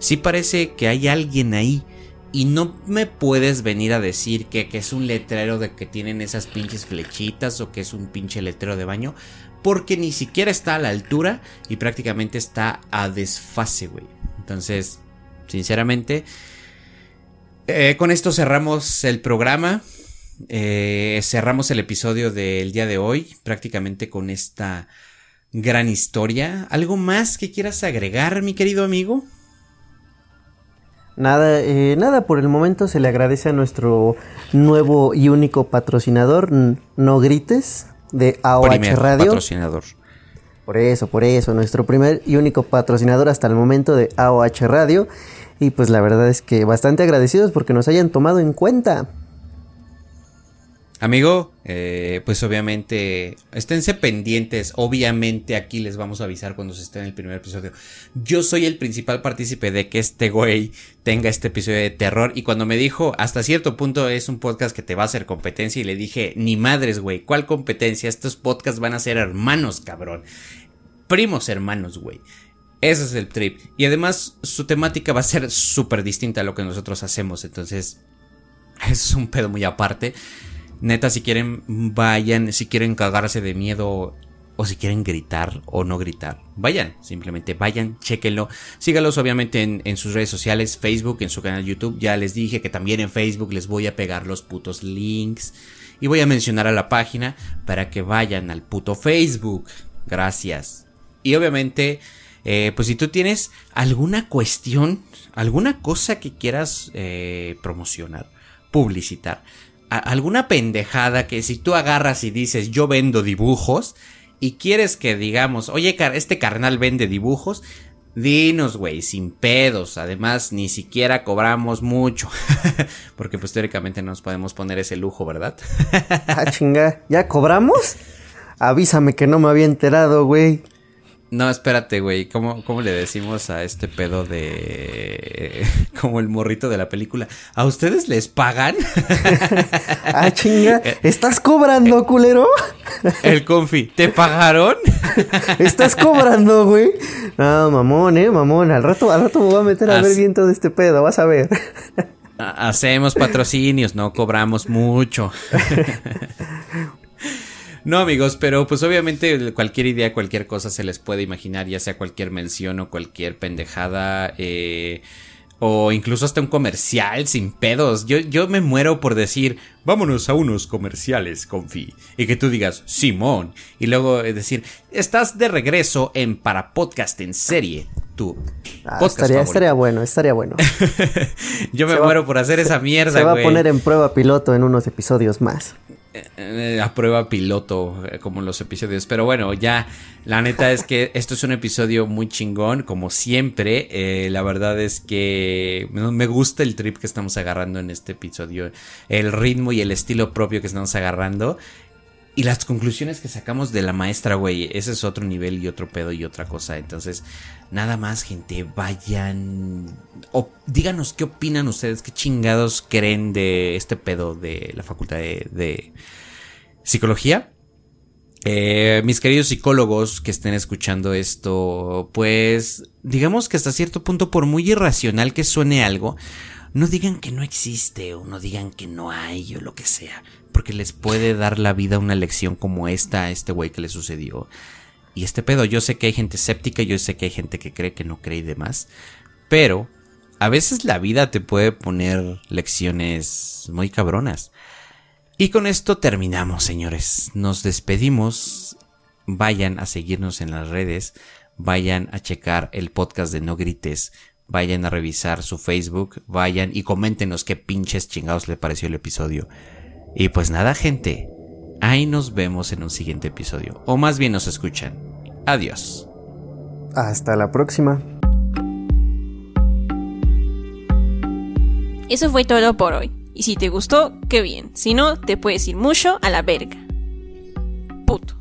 S1: Sí parece que hay alguien ahí. Y no me puedes venir a decir que, es un letrero de que tienen esas pinches flechitas o que es un pinche letrero de baño. Porque ni siquiera está a la altura y prácticamente está a desfase, güey. Entonces, sinceramente, eh, con esto cerramos el programa. Eh, cerramos el episodio del día de hoy prácticamente con esta gran historia. ¿Algo más que quieras agregar, mi querido amigo?
S4: Nada, eh, nada, por el momento se le agradece a nuestro nuevo y único patrocinador, No Grites, de AOH Radio.
S1: patrocinador.
S4: Por eso, por eso, nuestro primer y único patrocinador hasta el momento de AOH Radio. Y pues la verdad es que bastante agradecidos porque nos hayan tomado en cuenta.
S1: Amigo, eh, pues obviamente esténse pendientes. Obviamente aquí les vamos a avisar cuando se esté en el primer episodio. Yo soy el principal partícipe de que este güey tenga este episodio de terror. Y cuando me dijo, hasta cierto punto es un podcast que te va a hacer competencia. Y le dije, ni madres, güey, ¿cuál competencia? Estos podcasts van a ser hermanos, cabrón. Primos hermanos, güey. Ese es el trip. Y además su temática va a ser súper distinta a lo que nosotros hacemos. Entonces, *laughs* es un pedo muy aparte. Neta, si quieren, vayan, si quieren cagarse de miedo o si quieren gritar o no gritar, vayan, simplemente vayan, chequenlo. Sígalos obviamente en, sus redes sociales, Facebook, en su canal YouTube. Ya les dije que también en Facebook les voy a pegar los putos links. Y voy a mencionar a la página para que vayan al puto Facebook. Gracias. Y obviamente, eh, pues si tú tienes alguna cuestión, alguna cosa que quieras eh, promocionar, publicitar, alguna pendejada que si tú agarras y dices yo vendo dibujos y quieres que digamos, oye, este carnal vende dibujos, dinos, güey, sin pedos. Además, ni siquiera cobramos mucho. *laughs* Porque pues teóricamente no nos podemos poner ese lujo, ¿verdad? *laughs*
S4: ah, chinga, ¿ya cobramos? Avísame que no me había enterado, güey.
S1: No, espérate, güey. ¿Cómo, ¿Cómo le decimos a este pedo de. *laughs* como el morrito de la película? ¿A ustedes les pagan? *laughs*
S4: ah, chinga. ¿Estás cobrando, culero?
S1: el confi. ¿Te pagaron? *laughs*
S4: ¿Estás cobrando, güey? No, mamón, eh, mamón. Al rato, al rato me voy a meter a ver bien todo este pedo, vas a ver.
S1: Hacemos patrocinios, no cobramos mucho. No, amigos, pero pues obviamente cualquier idea, cualquier cosa se les puede imaginar, ya sea cualquier mención o cualquier pendejada, eh, o incluso hasta un comercial sin pedos. Yo, yo me muero por decir, vámonos a unos comerciales, confi. Y que tú digas, Simón. Y luego eh, decir, estás de regreso en Para Podcast en serie. Tu
S4: ah, estaría, estaría, bueno, estaría bueno. *laughs*
S1: yo me muero por hacer esa mierda,
S4: Se va a poner en prueba piloto en unos episodios más.
S1: A prueba piloto, eh, como los episodios. Pero bueno, ya, la neta es que *laughs* esto es un episodio muy chingón, como siempre. Eh, la verdad es que me gusta el trip que estamos agarrando en este episodio, el ritmo y el estilo propio que estamos agarrando. Y las conclusiones que sacamos de la maestra, güey, ese es otro nivel y otro pedo y otra cosa. Entonces, nada más, gente, vayan. O díganos qué opinan ustedes, qué chingados creen de este pedo de la facultad de, psicología. Eh, mis queridos psicólogos que estén escuchando esto, pues digamos que hasta cierto punto, por muy irracional que suene algo, no digan que no existe o no digan que no hay o lo que sea porque les puede dar la vida una lección como esta a este güey que le sucedió. Y este pedo, yo sé que hay gente escéptica, yo sé que hay gente que cree que no cree y demás, pero a veces la vida te puede poner lecciones muy cabronas. Y con esto terminamos, señores. Nos despedimos. Vayan a seguirnos en las redes. Vayan a checar el podcast de No Grites. Vayan a revisar su Facebook. Vayan y coméntenos qué pinches chingados le pareció el episodio. Y pues nada, gente. Ahí nos vemos en un siguiente episodio. O más bien nos escuchan. Adiós.
S4: Hasta la próxima.
S2: Eso fue todo por hoy. Y si te gustó, qué bien. Si no, te puedes ir mucho a la verga. Puto.